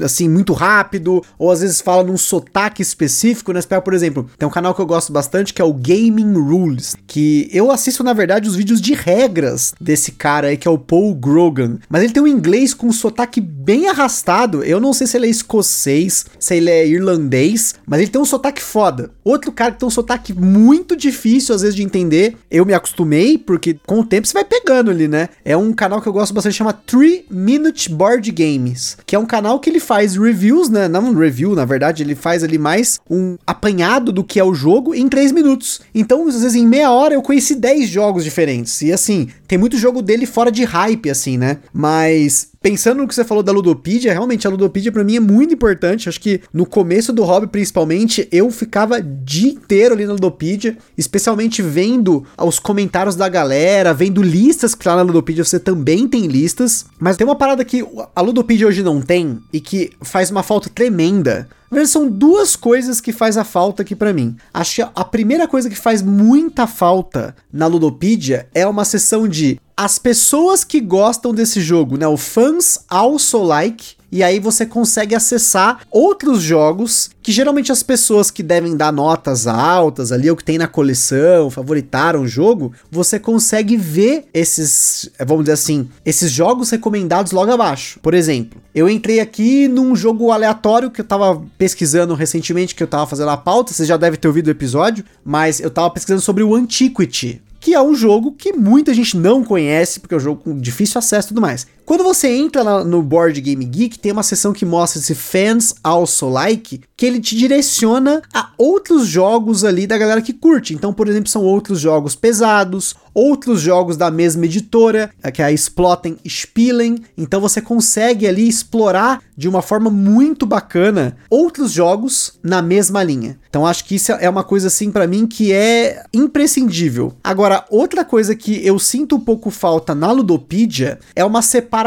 assim muito rápido ou às vezes fala num sotaque específico, né? Por exemplo, tem um canal que eu gosto bastante que é o Gaming Rules, que eu assisto, na verdade, os vídeos de regras desse cara aí, que é o Paul Grogan. Mas ele tem um inglês com um sotaque bem arrastado. Eu não sei se ele é escocês, se ele é irlandês, mas ele tem um sotaque foda. Outro cara que tem um sotaque muito difícil, às vezes, de entender. Eu me acostumei, porque com o tempo você vai pegando ali, né? É um canal que eu gosto bastante, chama 3 Minute Board Games, que é um canal que ele faz reviews, né? Não review, na verdade, ele faz ali mais um apanhado do que é o jogo em 3 minutos. Então, às vezes, em meia hora eu conheci 10 jogos diferentes. E assim, tem muito jogo dele fora de hype, assim, né? Mas pensando no que você falou da Ludopedia, realmente a Ludopedia para mim é muito importante. Acho que no começo do hobby, principalmente, eu ficava dia inteiro ali na Ludopedia, especialmente vendo os comentários da galera, vendo listas que lá na Ludopedia você também tem listas. Mas tem uma parada que a Ludopedia hoje não tem e que faz uma falta tremenda. Verdade, são duas coisas que faz a falta aqui para mim. Acho que a primeira coisa que faz muita falta na Ludopedia é uma sessão de as pessoas que gostam desse jogo, né? O fans also like e aí você consegue acessar outros jogos que geralmente as pessoas que devem dar notas altas ali, ou que tem na coleção, favoritaram o jogo, você consegue ver esses, vamos dizer assim, esses jogos recomendados logo abaixo. Por exemplo, eu entrei aqui num jogo aleatório que eu tava pesquisando recentemente, que eu tava fazendo a pauta, você já deve ter ouvido o episódio, mas eu tava pesquisando sobre o Antiquity que é um jogo que muita gente não conhece, porque é um jogo com difícil acesso e tudo mais. Quando você entra no Board Game Geek, tem uma seção que mostra esse Fans Also Like, que ele te direciona a outros jogos ali da galera que curte. Então, por exemplo, são outros jogos pesados, outros jogos da mesma editora, que é a Splotten Spielen. Então você consegue ali explorar de uma forma muito bacana outros jogos na mesma linha. Então acho que isso é uma coisa assim para mim que é imprescindível. Agora, outra coisa que eu sinto um pouco falta na Ludopedia é uma separação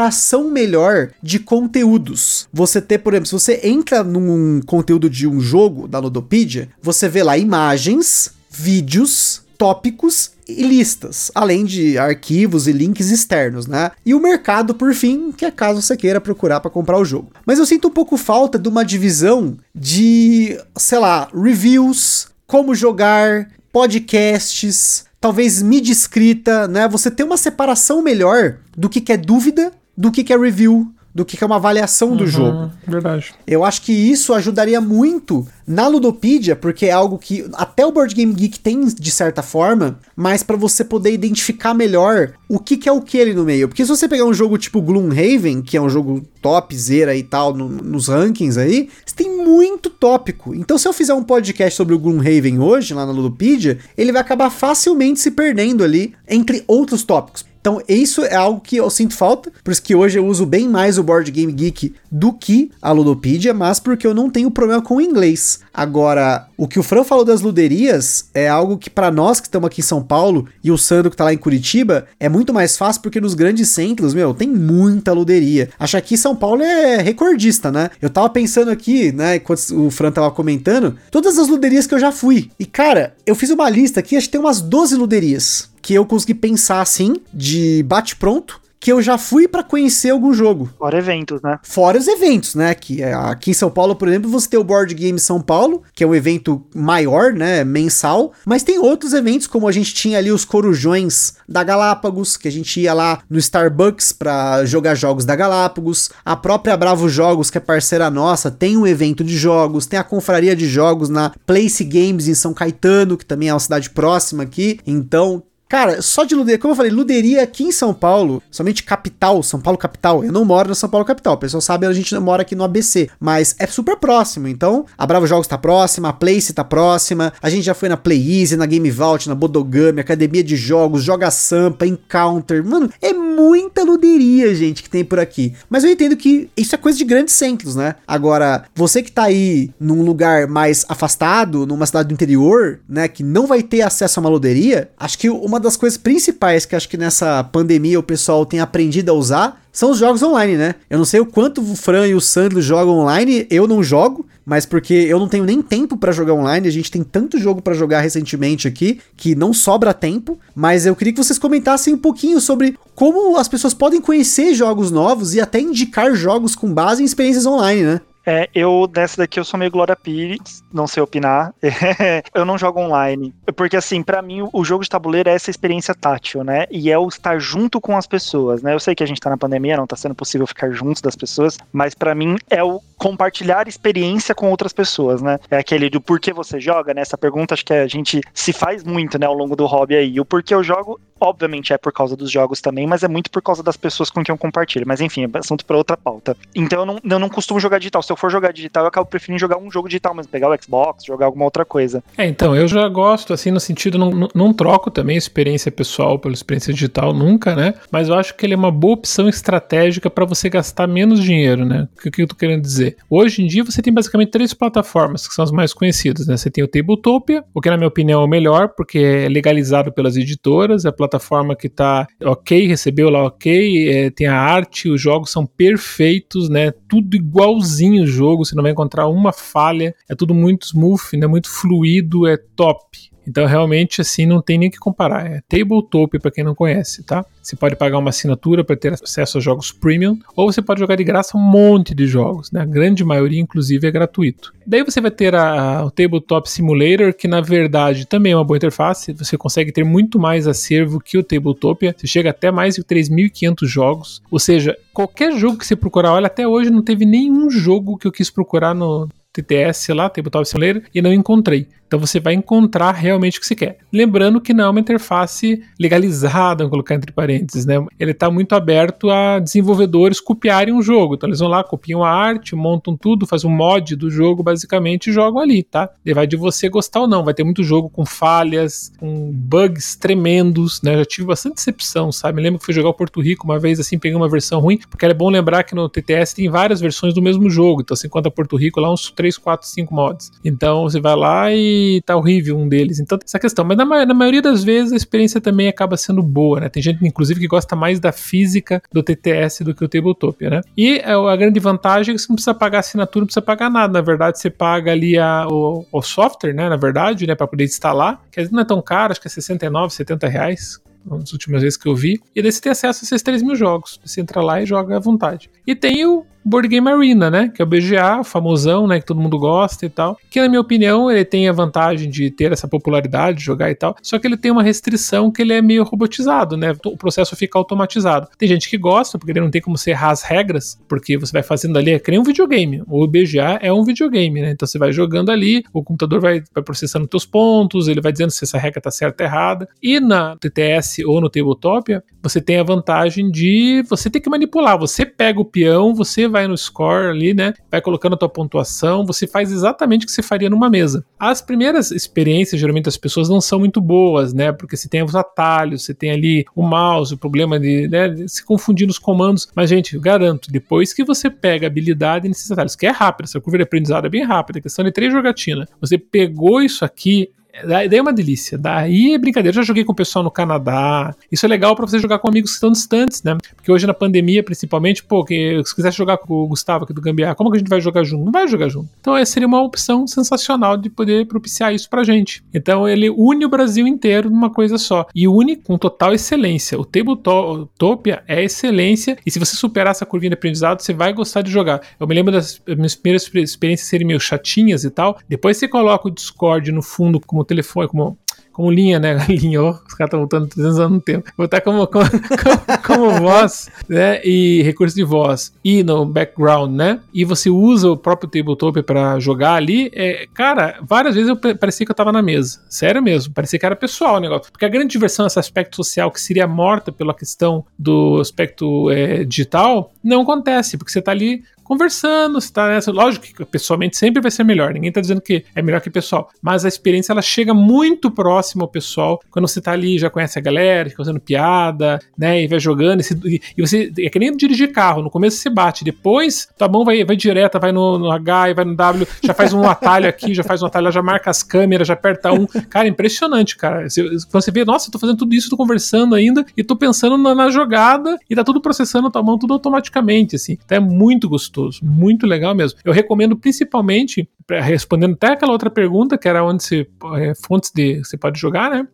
melhor de conteúdos. Você ter, por exemplo, se você entra num conteúdo de um jogo da Ludopedia, você vê lá imagens, vídeos, tópicos e listas, além de arquivos e links externos, né? E o mercado, por fim, que é caso você queira procurar para comprar o jogo. Mas eu sinto um pouco falta de uma divisão de, sei lá, reviews, como jogar, podcasts, talvez mídia escrita, né? Você ter uma separação melhor do que, que é dúvida, do que, que é review, do que é uma avaliação uhum, do jogo. Verdade. Eu acho que isso ajudaria muito na Ludopedia, porque é algo que até o Board Game Geek tem de certa forma, mas para você poder identificar melhor o que, que é o que ali no meio. Porque se você pegar um jogo tipo Gloomhaven, que é um jogo top, zera e tal, no, nos rankings aí, você tem muito tópico. Então se eu fizer um podcast sobre o Gloomhaven hoje, lá na Ludopedia, ele vai acabar facilmente se perdendo ali entre outros tópicos. Então, isso é algo que eu sinto falta, por isso que hoje eu uso bem mais o Board Game Geek do que a Ludopedia, mas porque eu não tenho problema com o inglês. Agora, o que o Fran falou das luderias é algo que para nós que estamos aqui em São Paulo e o Sandro que tá lá em Curitiba, é muito mais fácil porque nos grandes centros, meu, tem muita luderia. Acho que São Paulo é recordista, né? Eu tava pensando aqui, né, enquanto o Fran tava comentando, todas as luderias que eu já fui. E cara, eu fiz uma lista aqui, acho que tem umas 12 luderias que eu consegui pensar assim, de bate-pronto, que eu já fui para conhecer algum jogo. Fora eventos, né? Fora os eventos, né? Que é, aqui em São Paulo, por exemplo, você tem o Board Game São Paulo, que é um evento maior, né? Mensal. Mas tem outros eventos, como a gente tinha ali os Corujões da Galápagos, que a gente ia lá no Starbucks para jogar jogos da Galápagos. A própria Bravo Jogos, que é parceira nossa, tem um evento de jogos. Tem a Confraria de Jogos na Place Games em São Caetano, que também é uma cidade próxima aqui. Então, Cara, só de luderia, como eu falei, luderia aqui em São Paulo, somente capital, São Paulo capital. Eu não moro na São Paulo capital, o pessoal sabe, a gente mora aqui no ABC, mas é super próximo. Então, a Bravo Jogos tá próxima, a Place tá próxima, a gente já foi na Play Easy, na Game Vault, na Bodogami, Academia de Jogos, Joga Sampa, Encounter. Mano, é muita luderia, gente, que tem por aqui. Mas eu entendo que isso é coisa de grandes centros, né? Agora, você que tá aí num lugar mais afastado, numa cidade do interior, né, que não vai ter acesso a uma luderia, acho que uma das coisas principais que acho que nessa pandemia o pessoal tem aprendido a usar são os jogos online, né? Eu não sei o quanto o Fran e o Sandro jogam online, eu não jogo, mas porque eu não tenho nem tempo para jogar online, a gente tem tanto jogo para jogar recentemente aqui que não sobra tempo, mas eu queria que vocês comentassem um pouquinho sobre como as pessoas podem conhecer jogos novos e até indicar jogos com base em experiências online, né? É, eu, dessa daqui, eu sou meio Glória Pires, não sei opinar. eu não jogo online. Porque, assim, para mim, o jogo de tabuleiro é essa experiência tátil, né? E é o estar junto com as pessoas, né? Eu sei que a gente tá na pandemia, não tá sendo possível ficar juntos das pessoas, mas para mim é o compartilhar experiência com outras pessoas, né? É aquele do porquê você joga, né? Essa pergunta acho que a gente se faz muito, né, ao longo do hobby aí. O porquê eu jogo, obviamente é por causa dos jogos também, mas é muito por causa das pessoas com quem eu compartilho. Mas enfim, é assunto para outra pauta. Então eu não, eu não costumo jogar digital. Se eu for jogar digital, eu acabo preferindo jogar um jogo digital, mas pegar o Xbox, jogar alguma outra coisa. É, então, eu já gosto, assim, no sentido, não, não, troco também experiência pessoal pela experiência digital, nunca, né? Mas eu acho que ele é uma boa opção estratégica para você gastar menos dinheiro, né? O que, que eu tô querendo dizer? Hoje em dia você tem basicamente três plataformas que são as mais conhecidas, né? Você tem o Tabletopia, o que na minha opinião é o melhor, porque é legalizado pelas editoras, é a plataforma que tá ok, recebeu lá ok, é, tem a arte, os jogos são perfeitos, né? Tudo igualzinho o jogo, você não vai encontrar uma falha, é tudo muito smooth, né? Muito fluido, é top. Então, realmente, assim, não tem nem que comparar. É Tabletop, para quem não conhece, tá? Você pode pagar uma assinatura para ter acesso a jogos premium, ou você pode jogar de graça um monte de jogos, né? A grande maioria, inclusive, é gratuito. Daí você vai ter a, o Tabletop Simulator, que na verdade também é uma boa interface. Você consegue ter muito mais acervo que o Tabletopia. Você chega até mais de 3.500 jogos. Ou seja, qualquer jogo que você procurar, olha, até hoje não teve nenhum jogo que eu quis procurar no TTS lá, Tabletop Simulator, e não encontrei. Então você vai encontrar realmente o que você quer. Lembrando que não é uma interface legalizada, vamos colocar entre parênteses, né? Ele está muito aberto a desenvolvedores copiarem um jogo. Então eles vão lá, copiam a arte, montam tudo, fazem um mod do jogo basicamente e jogam ali, tá? E vai de você gostar ou não. Vai ter muito jogo com falhas, com bugs tremendos, né? Eu já tive bastante decepção, sabe? Me lembro que fui jogar o Porto Rico uma vez assim, peguei uma versão ruim, porque é bom lembrar que no TTS tem várias versões do mesmo jogo. Então você encontra Porto Rico lá uns 3, 4, 5 mods. Então você vai lá e tá horrível um deles. Então, essa questão. Mas na, na, maioria das vezes a experiência também acaba sendo boa, né? Tem gente, inclusive, que gosta mais da física do TTS do que o Tabletop, né? E é, a grande vantagem é que você não precisa pagar assinatura, não precisa pagar nada. Na verdade, você paga ali a, o, o software, né? Na verdade, né? Para poder instalar, que não é tão caro, acho que é 69, 70 reais nas últimas vezes que eu vi. E daí você tem acesso a esses 3 mil jogos. Você entra lá e joga à vontade. E tem o Board Game Arena, né? Que é o BGA, famosão, né? Que todo mundo gosta e tal. Que, na minha opinião, ele tem a vantagem de ter essa popularidade, de jogar e tal. Só que ele tem uma restrição que ele é meio robotizado, né? O processo fica automatizado. Tem gente que gosta, porque ele não tem como ser errar as regras, porque você vai fazendo ali, é que nem um videogame. O BGA é um videogame, né? Então você vai jogando ali, o computador vai, vai processando teus pontos, ele vai dizendo se essa regra tá certa ou errada. E na TTS ou no Tabletop, você tem a vantagem de você ter que manipular. Você pega o peão, você vai no score ali, né? Vai colocando a tua pontuação, você faz exatamente o que você faria numa mesa. As primeiras experiências, geralmente, das pessoas não são muito boas, né? Porque você tem os atalhos, você tem ali o mouse, o problema de, né, de se confundir nos comandos. Mas, gente, garanto, depois que você pega habilidade nesses atalhos, que é rápida, essa curva de aprendizado é bem rápida, questão de três jogatinas, você pegou isso aqui, Daí é uma delícia. Daí é brincadeira. Eu já joguei com o pessoal no Canadá. Isso é legal para você jogar com amigos que estão distantes, né? Porque hoje na pandemia, principalmente, pô, que, se quisesse jogar com o Gustavo aqui do Gambiar, como que a gente vai jogar junto? Não vai jogar junto. Então essa seria uma opção sensacional de poder propiciar isso pra gente. Então ele une o Brasil inteiro numa coisa só. E une com total excelência. O Tabletopia é excelência. E se você superar essa curvinha de aprendizado, você vai gostar de jogar. Eu me lembro das minhas primeiras experiências serem meio chatinhas e tal. Depois você coloca o Discord no fundo como telefone, como como linha, né? Linha, ó, os caras estão voltando 300 anos no tempo. Botar como, como, como, como, voz, né? E recurso de voz. E no background, né? E você usa o próprio tabletop para jogar ali. É, cara, várias vezes eu parecia que eu tava na mesa. Sério mesmo. Parecia que era pessoal o negócio. Porque a grande diversão nesse aspecto social que seria morta pela questão do aspecto é, digital não acontece. Porque você tá ali conversando, você tá nessa. Lógico que pessoalmente sempre vai ser melhor, ninguém tá dizendo que é melhor que pessoal, mas a experiência ela chega muito próximo ao pessoal quando você tá ali, já conhece a galera, fica fazendo piada, né, e vai jogando, e, se, e, você é que nem dirigir carro, no começo você bate, depois tua mão vai, vai direta, vai no, no H e vai no W, já faz um atalho aqui, já faz um atalho, já marca as câmeras, já aperta um. Cara, impressionante, cara. Você, você vê, nossa, eu tô fazendo tudo isso, tô conversando ainda e tô pensando na, na jogada e tá tudo processando tua mão tudo automaticamente, assim. Então é muito gostoso gostoso, muito legal mesmo. Eu recomendo principalmente, respondendo até aquela outra pergunta, que era onde se, é, fontes de você pode jogar, né?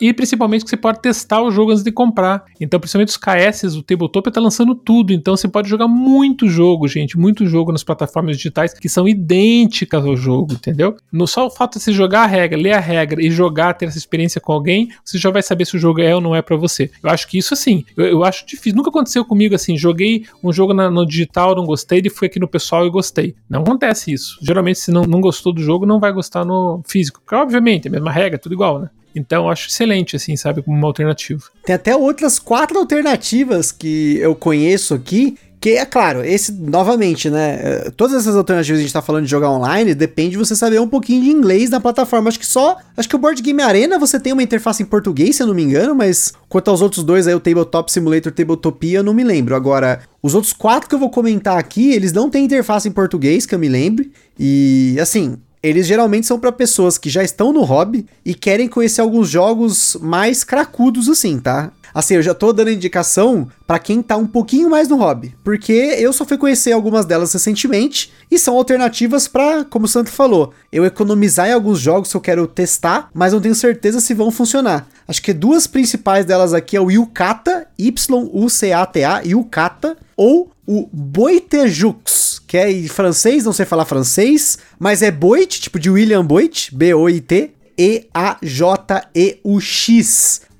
E principalmente que você pode testar o jogo antes de comprar. Então, principalmente os KS, o Tabletop está lançando tudo. Então, você pode jogar muito jogo, gente. Muito jogo nas plataformas digitais que são idênticas ao jogo, entendeu? No, só o fato de você jogar a regra, ler a regra e jogar, ter essa experiência com alguém, você já vai saber se o jogo é ou não é para você. Eu acho que isso, assim, eu, eu, acho difícil. Nunca aconteceu comigo assim. Joguei um jogo na, no digital, não gostei, e fui aqui no pessoal e gostei. Não acontece isso. Geralmente, se não, não gostou do jogo, não vai gostar no físico. Porque, obviamente, é a mesma regra, tudo igual, né? Então, eu acho excelente, assim, sabe, como uma alternativa. Tem até outras quatro alternativas que eu conheço aqui. Que é claro, esse novamente, né? Eh, todas essas alternativas que a gente tá falando de jogar online, depende de você saber um pouquinho de inglês na plataforma. Acho que só. Acho que o Board Game Arena você tem uma interface em português, se eu não me engano, mas quanto aos outros dois aí, o Tabletop Simulator Tabletopia, eu não me lembro. Agora, os outros quatro que eu vou comentar aqui, eles não têm interface em português, que eu me lembre. E assim, eles geralmente são para pessoas que já estão no hobby e querem conhecer alguns jogos mais cracudos assim, tá? Assim, eu já tô dando indicação para quem tá um pouquinho mais no hobby, porque eu só fui conhecer algumas delas recentemente e são alternativas para, como o Santo falou, eu economizar em alguns jogos que eu quero testar, mas não tenho certeza se vão funcionar. Acho que duas principais delas aqui é o Yukata, Y-U-C-A-T-A, Yukata, ou o Boitejux, que é em francês, não sei falar francês, mas é Boit, tipo de William Boit, B-O-I-T, E-A-J-E-U-X.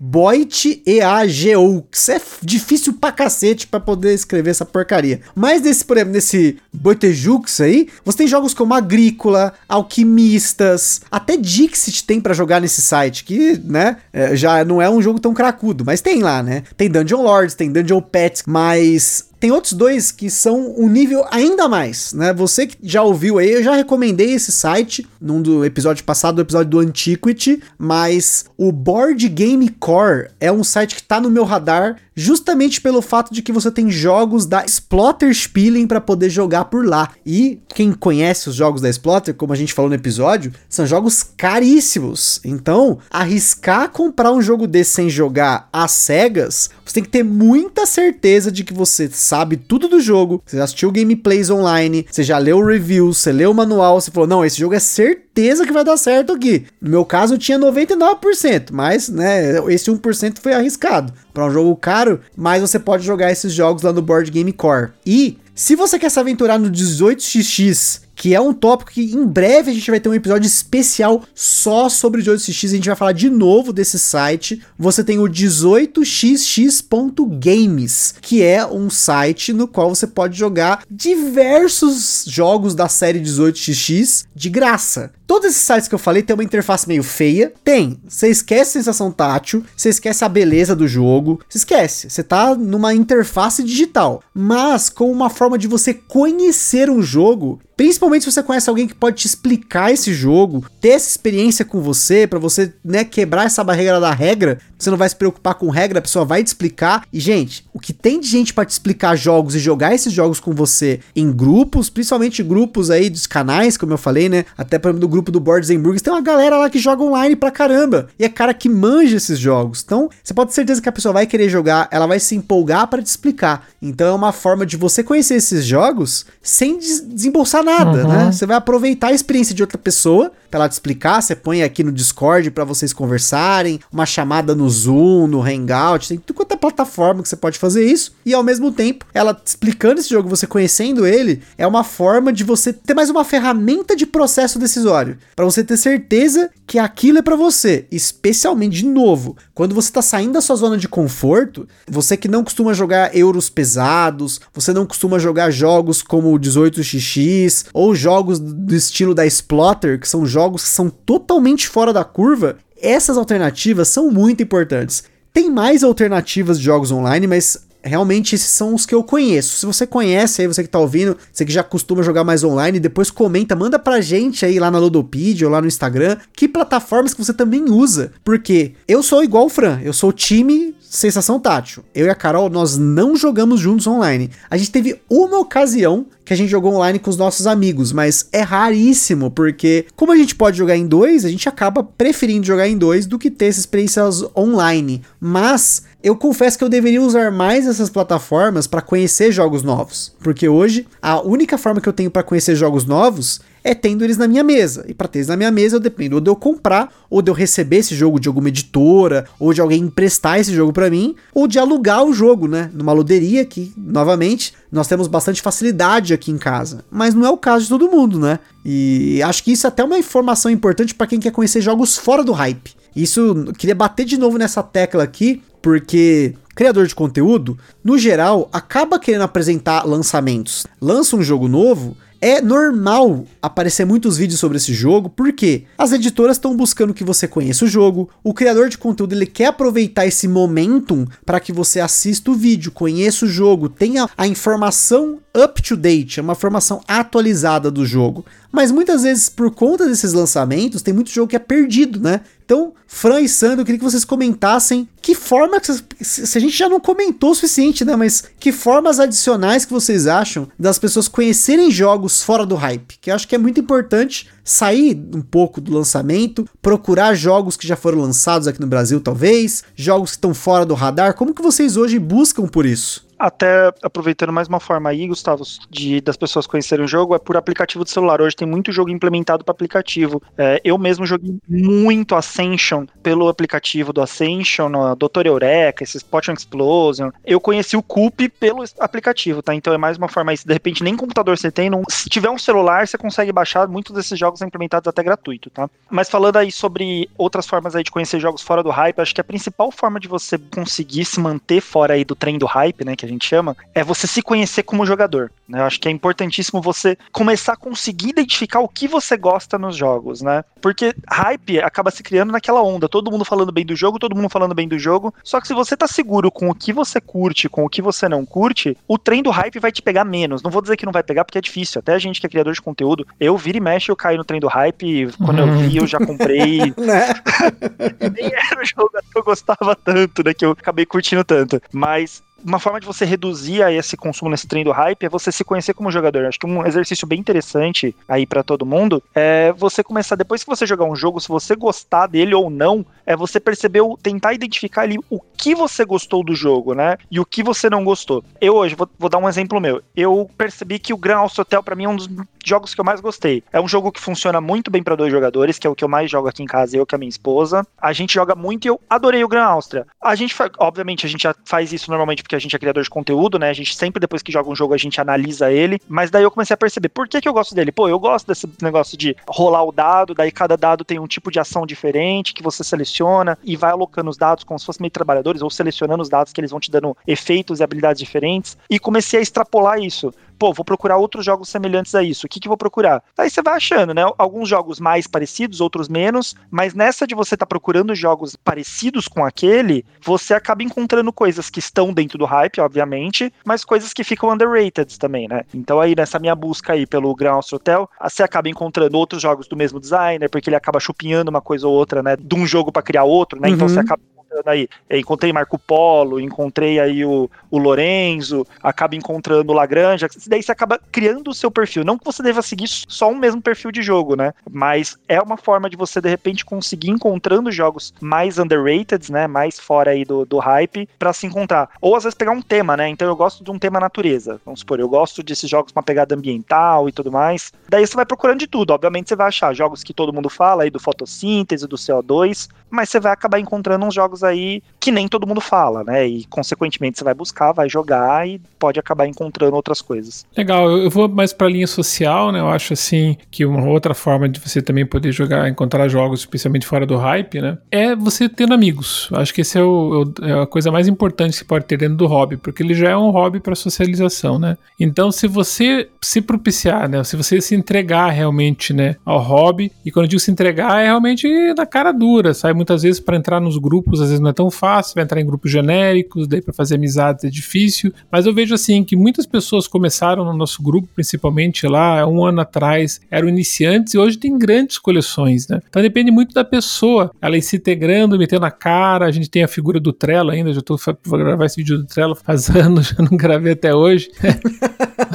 Boit E-A-G-O-X. É difícil pra cacete pra poder escrever essa porcaria. Mas nesse, por exemplo, nesse Boitejux aí, você tem jogos como Agrícola, Alquimistas, até Dixit tem para jogar nesse site, que, né, é, já não é um jogo tão cracudo, mas tem lá, né? Tem Dungeon Lords, tem Dungeon Pets, mas tem outros dois que são um nível ainda mais, né? Você que já ouviu aí, eu já recomendei esse site num do episódio passado, do episódio do Antiquity, mas o Board Game Core é um site que tá no meu radar justamente pelo fato de que você tem jogos da Splotter Spielen para poder jogar por lá. E quem conhece os jogos da Splotter, como a gente falou no episódio, são jogos caríssimos. Então, arriscar comprar um jogo desse sem jogar às cegas, você tem que ter muita certeza de que você sabe tudo do jogo, você já assistiu gameplays online, você já leu o review, você leu o manual, você falou: "Não, esse jogo é certeza que vai dar certo aqui". No meu caso, eu tinha 99%, mas, né, esse 1% foi arriscado para um jogo caro, mas você pode jogar esses jogos lá no Board Game Core. E se você quer se aventurar no 18xx que é um tópico que em breve a gente vai ter um episódio especial só sobre o 18x, a gente vai falar de novo desse site. Você tem o 18xx.games, que é um site no qual você pode jogar diversos jogos da série 18xx de graça. Todos esses sites que eu falei tem uma interface meio feia. Tem. Você esquece a sensação tátil, você esquece a beleza do jogo, você esquece. Você tá numa interface digital, mas com uma forma de você conhecer um jogo Principalmente se você conhece alguém que pode te explicar esse jogo, ter essa experiência com você, para você, né, quebrar essa barreira da regra. Você não vai se preocupar com regra, a pessoa vai te explicar. E, gente, o que tem de gente para te explicar jogos e jogar esses jogos com você em grupos, principalmente grupos aí dos canais, como eu falei, né? Até por exemplo, do grupo do Boards and Burgers, tem uma galera lá que joga online pra caramba. E é cara que manja esses jogos. Então, você pode ter certeza que a pessoa vai querer jogar, ela vai se empolgar para te explicar. Então, é uma forma de você conhecer esses jogos sem desembolsar nada uhum. né? Você vai aproveitar a experiência de outra pessoa para ela te explicar. Você põe aqui no Discord para vocês conversarem, uma chamada no Zoom, no Hangout, tem tudo quanto é plataforma que você pode fazer isso. E ao mesmo tempo, ela explicando esse jogo, você conhecendo ele, é uma forma de você ter mais uma ferramenta de processo decisório, para você ter certeza que aquilo é para você, especialmente de novo, quando você tá saindo da sua zona de conforto, você que não costuma jogar euros pesados, você não costuma jogar jogos como o 18xx, ou jogos do estilo da Splotter, que são jogos que são totalmente fora da curva, essas alternativas são muito importantes. Tem mais alternativas de jogos online, mas realmente esses são os que eu conheço. Se você conhece aí, você que tá ouvindo, você que já costuma jogar mais online, depois comenta, manda pra gente aí lá na Ludopedia ou lá no Instagram, que plataformas que você também usa. Porque eu sou igual o Fran, eu sou time sensação tátil. Eu e a Carol, nós não jogamos juntos online. A gente teve uma ocasião que a gente jogou online com os nossos amigos, mas é raríssimo, porque como a gente pode jogar em dois, a gente acaba preferindo jogar em dois do que ter essas experiências online. Mas eu confesso que eu deveria usar mais essas plataformas para conhecer jogos novos, porque hoje a única forma que eu tenho para conhecer jogos novos é tendo eles na minha mesa. E para ter eles na minha mesa, eu dependo ou de eu comprar, ou de eu receber esse jogo de alguma editora, ou de alguém emprestar esse jogo para mim, ou de alugar o jogo, né? Numa loderia que, novamente, nós temos bastante facilidade aqui em casa. Mas não é o caso de todo mundo, né? E acho que isso é até uma informação importante para quem quer conhecer jogos fora do hype. Isso, queria bater de novo nessa tecla aqui, porque criador de conteúdo, no geral, acaba querendo apresentar lançamentos. Lança um jogo novo, é normal aparecer muitos vídeos sobre esse jogo, porque as editoras estão buscando que você conheça o jogo, o criador de conteúdo ele quer aproveitar esse momentum para que você assista o vídeo, conheça o jogo, tenha a informação up to date, é uma informação atualizada do jogo. Mas muitas vezes, por conta desses lançamentos, tem muito jogo que é perdido, né? Então, Fran e Sandro, eu queria que vocês comentassem que forma, se a gente já não comentou o suficiente, né? Mas que formas adicionais que vocês acham das pessoas conhecerem jogos fora do hype? Que eu acho que é muito importante sair um pouco do lançamento, procurar jogos que já foram lançados aqui no Brasil, talvez, jogos que estão fora do radar. Como que vocês hoje buscam por isso? Até aproveitando mais uma forma aí, Gustavo, de das pessoas conhecerem o jogo, é por aplicativo de celular. Hoje tem muito jogo implementado para aplicativo. É, eu mesmo joguei muito Ascension pelo aplicativo do Ascension, no Doutor Eureka, esses Potion Explosion. Eu conheci o Coop pelo aplicativo, tá? Então é mais uma forma aí, de repente nem computador você tem, não, se tiver um celular, você consegue baixar. Muitos desses jogos são implementados até gratuito, tá? Mas falando aí sobre outras formas aí de conhecer jogos fora do hype, acho que a principal forma de você conseguir se manter fora aí do trem do hype, né, que a gente chama, é você se conhecer como jogador. Né? Eu acho que é importantíssimo você começar a conseguir identificar o que você gosta nos jogos, né? Porque hype acaba se criando naquela onda, todo mundo falando bem do jogo, todo mundo falando bem do jogo. Só que se você tá seguro com o que você curte, com o que você não curte, o trem do hype vai te pegar menos. Não vou dizer que não vai pegar porque é difícil. Até a gente que é criador de conteúdo, eu vira e mexe, eu caio no trem do hype. Quando eu vi, eu já comprei. né? Nem era o jogo que eu gostava tanto, né? Que eu acabei curtindo tanto. Mas uma forma de você reduzir a esse consumo nesse trem do hype é você se conhecer como jogador. Acho que um exercício bem interessante aí para todo mundo é você começar, depois que você jogar um jogo, se você gostar dele ou não, é você perceber, tentar identificar ali o que você gostou do jogo, né? E o que você não gostou. Eu hoje, vou, vou dar um exemplo meu. Eu percebi que o Grand House Hotel, para mim, é um dos jogos que eu mais gostei. É um jogo que funciona muito bem para dois jogadores, que é o que eu mais jogo aqui em casa, eu com a minha esposa. A gente joga muito e eu adorei o Grand Áustria. A gente, obviamente, a gente já faz isso normalmente porque a gente é criador de conteúdo, né? A gente sempre, depois que joga um jogo, a gente analisa ele. Mas daí eu comecei a perceber por que, que eu gosto dele. Pô, eu gosto desse negócio de rolar o dado, daí cada dado tem um tipo de ação diferente que você seleciona e vai alocando os dados como se fossem meio trabalhadores ou selecionando os dados que eles vão te dando efeitos e habilidades diferentes. E comecei a extrapolar isso pô, vou procurar outros jogos semelhantes a isso. O que, que vou procurar? Aí você vai achando, né? Alguns jogos mais parecidos, outros menos, mas nessa de você estar tá procurando jogos parecidos com aquele, você acaba encontrando coisas que estão dentro do hype, obviamente, mas coisas que ficam underrated também, né? Então aí nessa minha busca aí pelo Grand Hotel, você acaba encontrando outros jogos do mesmo designer, porque ele acaba chupinhando uma coisa ou outra, né? De um jogo para criar outro, né? Uhum. Então você uhum. acaba encontrando aí. Eu encontrei Marco Polo, encontrei aí o, o Lorenzo, acaba encontrando o Lagrange. Daí você acaba criando o seu perfil. Não que você deva seguir só um mesmo perfil de jogo, né? Mas é uma forma de você, de repente, conseguir encontrando jogos mais underrated, né? Mais fora aí do, do hype, para se encontrar. Ou às vezes pegar um tema, né? Então eu gosto de um tema natureza. Vamos supor, eu gosto desses jogos com uma pegada ambiental e tudo mais. Daí você vai procurando de tudo. Obviamente você vai achar jogos que todo mundo fala aí do fotossíntese, do CO2, mas você vai acabar encontrando uns jogos aí que nem todo mundo fala, né? E consequentemente você vai buscar, vai jogar e pode acabar encontrando outras coisas. Legal, eu vou mais pra linha social, né? Eu acho assim que uma outra forma de você também poder jogar, encontrar jogos, especialmente fora do hype, né? É você tendo amigos. Acho que esse é, o, é a coisa mais importante que você pode ter dentro do hobby, porque ele já é um hobby para socialização, né? Então, se você se propiciar, né? Se você se entregar realmente, né, ao hobby, e quando eu digo se entregar, é realmente na cara dura, sai muitas vezes para entrar nos grupos, às vezes não é tão fácil, vai entrar em grupos genéricos, daí para fazer amizades é difícil, mas eu vejo assim que muitas pessoas começaram no nosso grupo, principalmente lá um ano atrás, eram iniciantes e hoje tem grandes coleções, né? Então depende muito da pessoa, ela ir se integrando, metendo a cara, a gente tem a figura do Trello ainda, já tô vou gravar esse vídeo do Trello faz anos, já não gravei até hoje.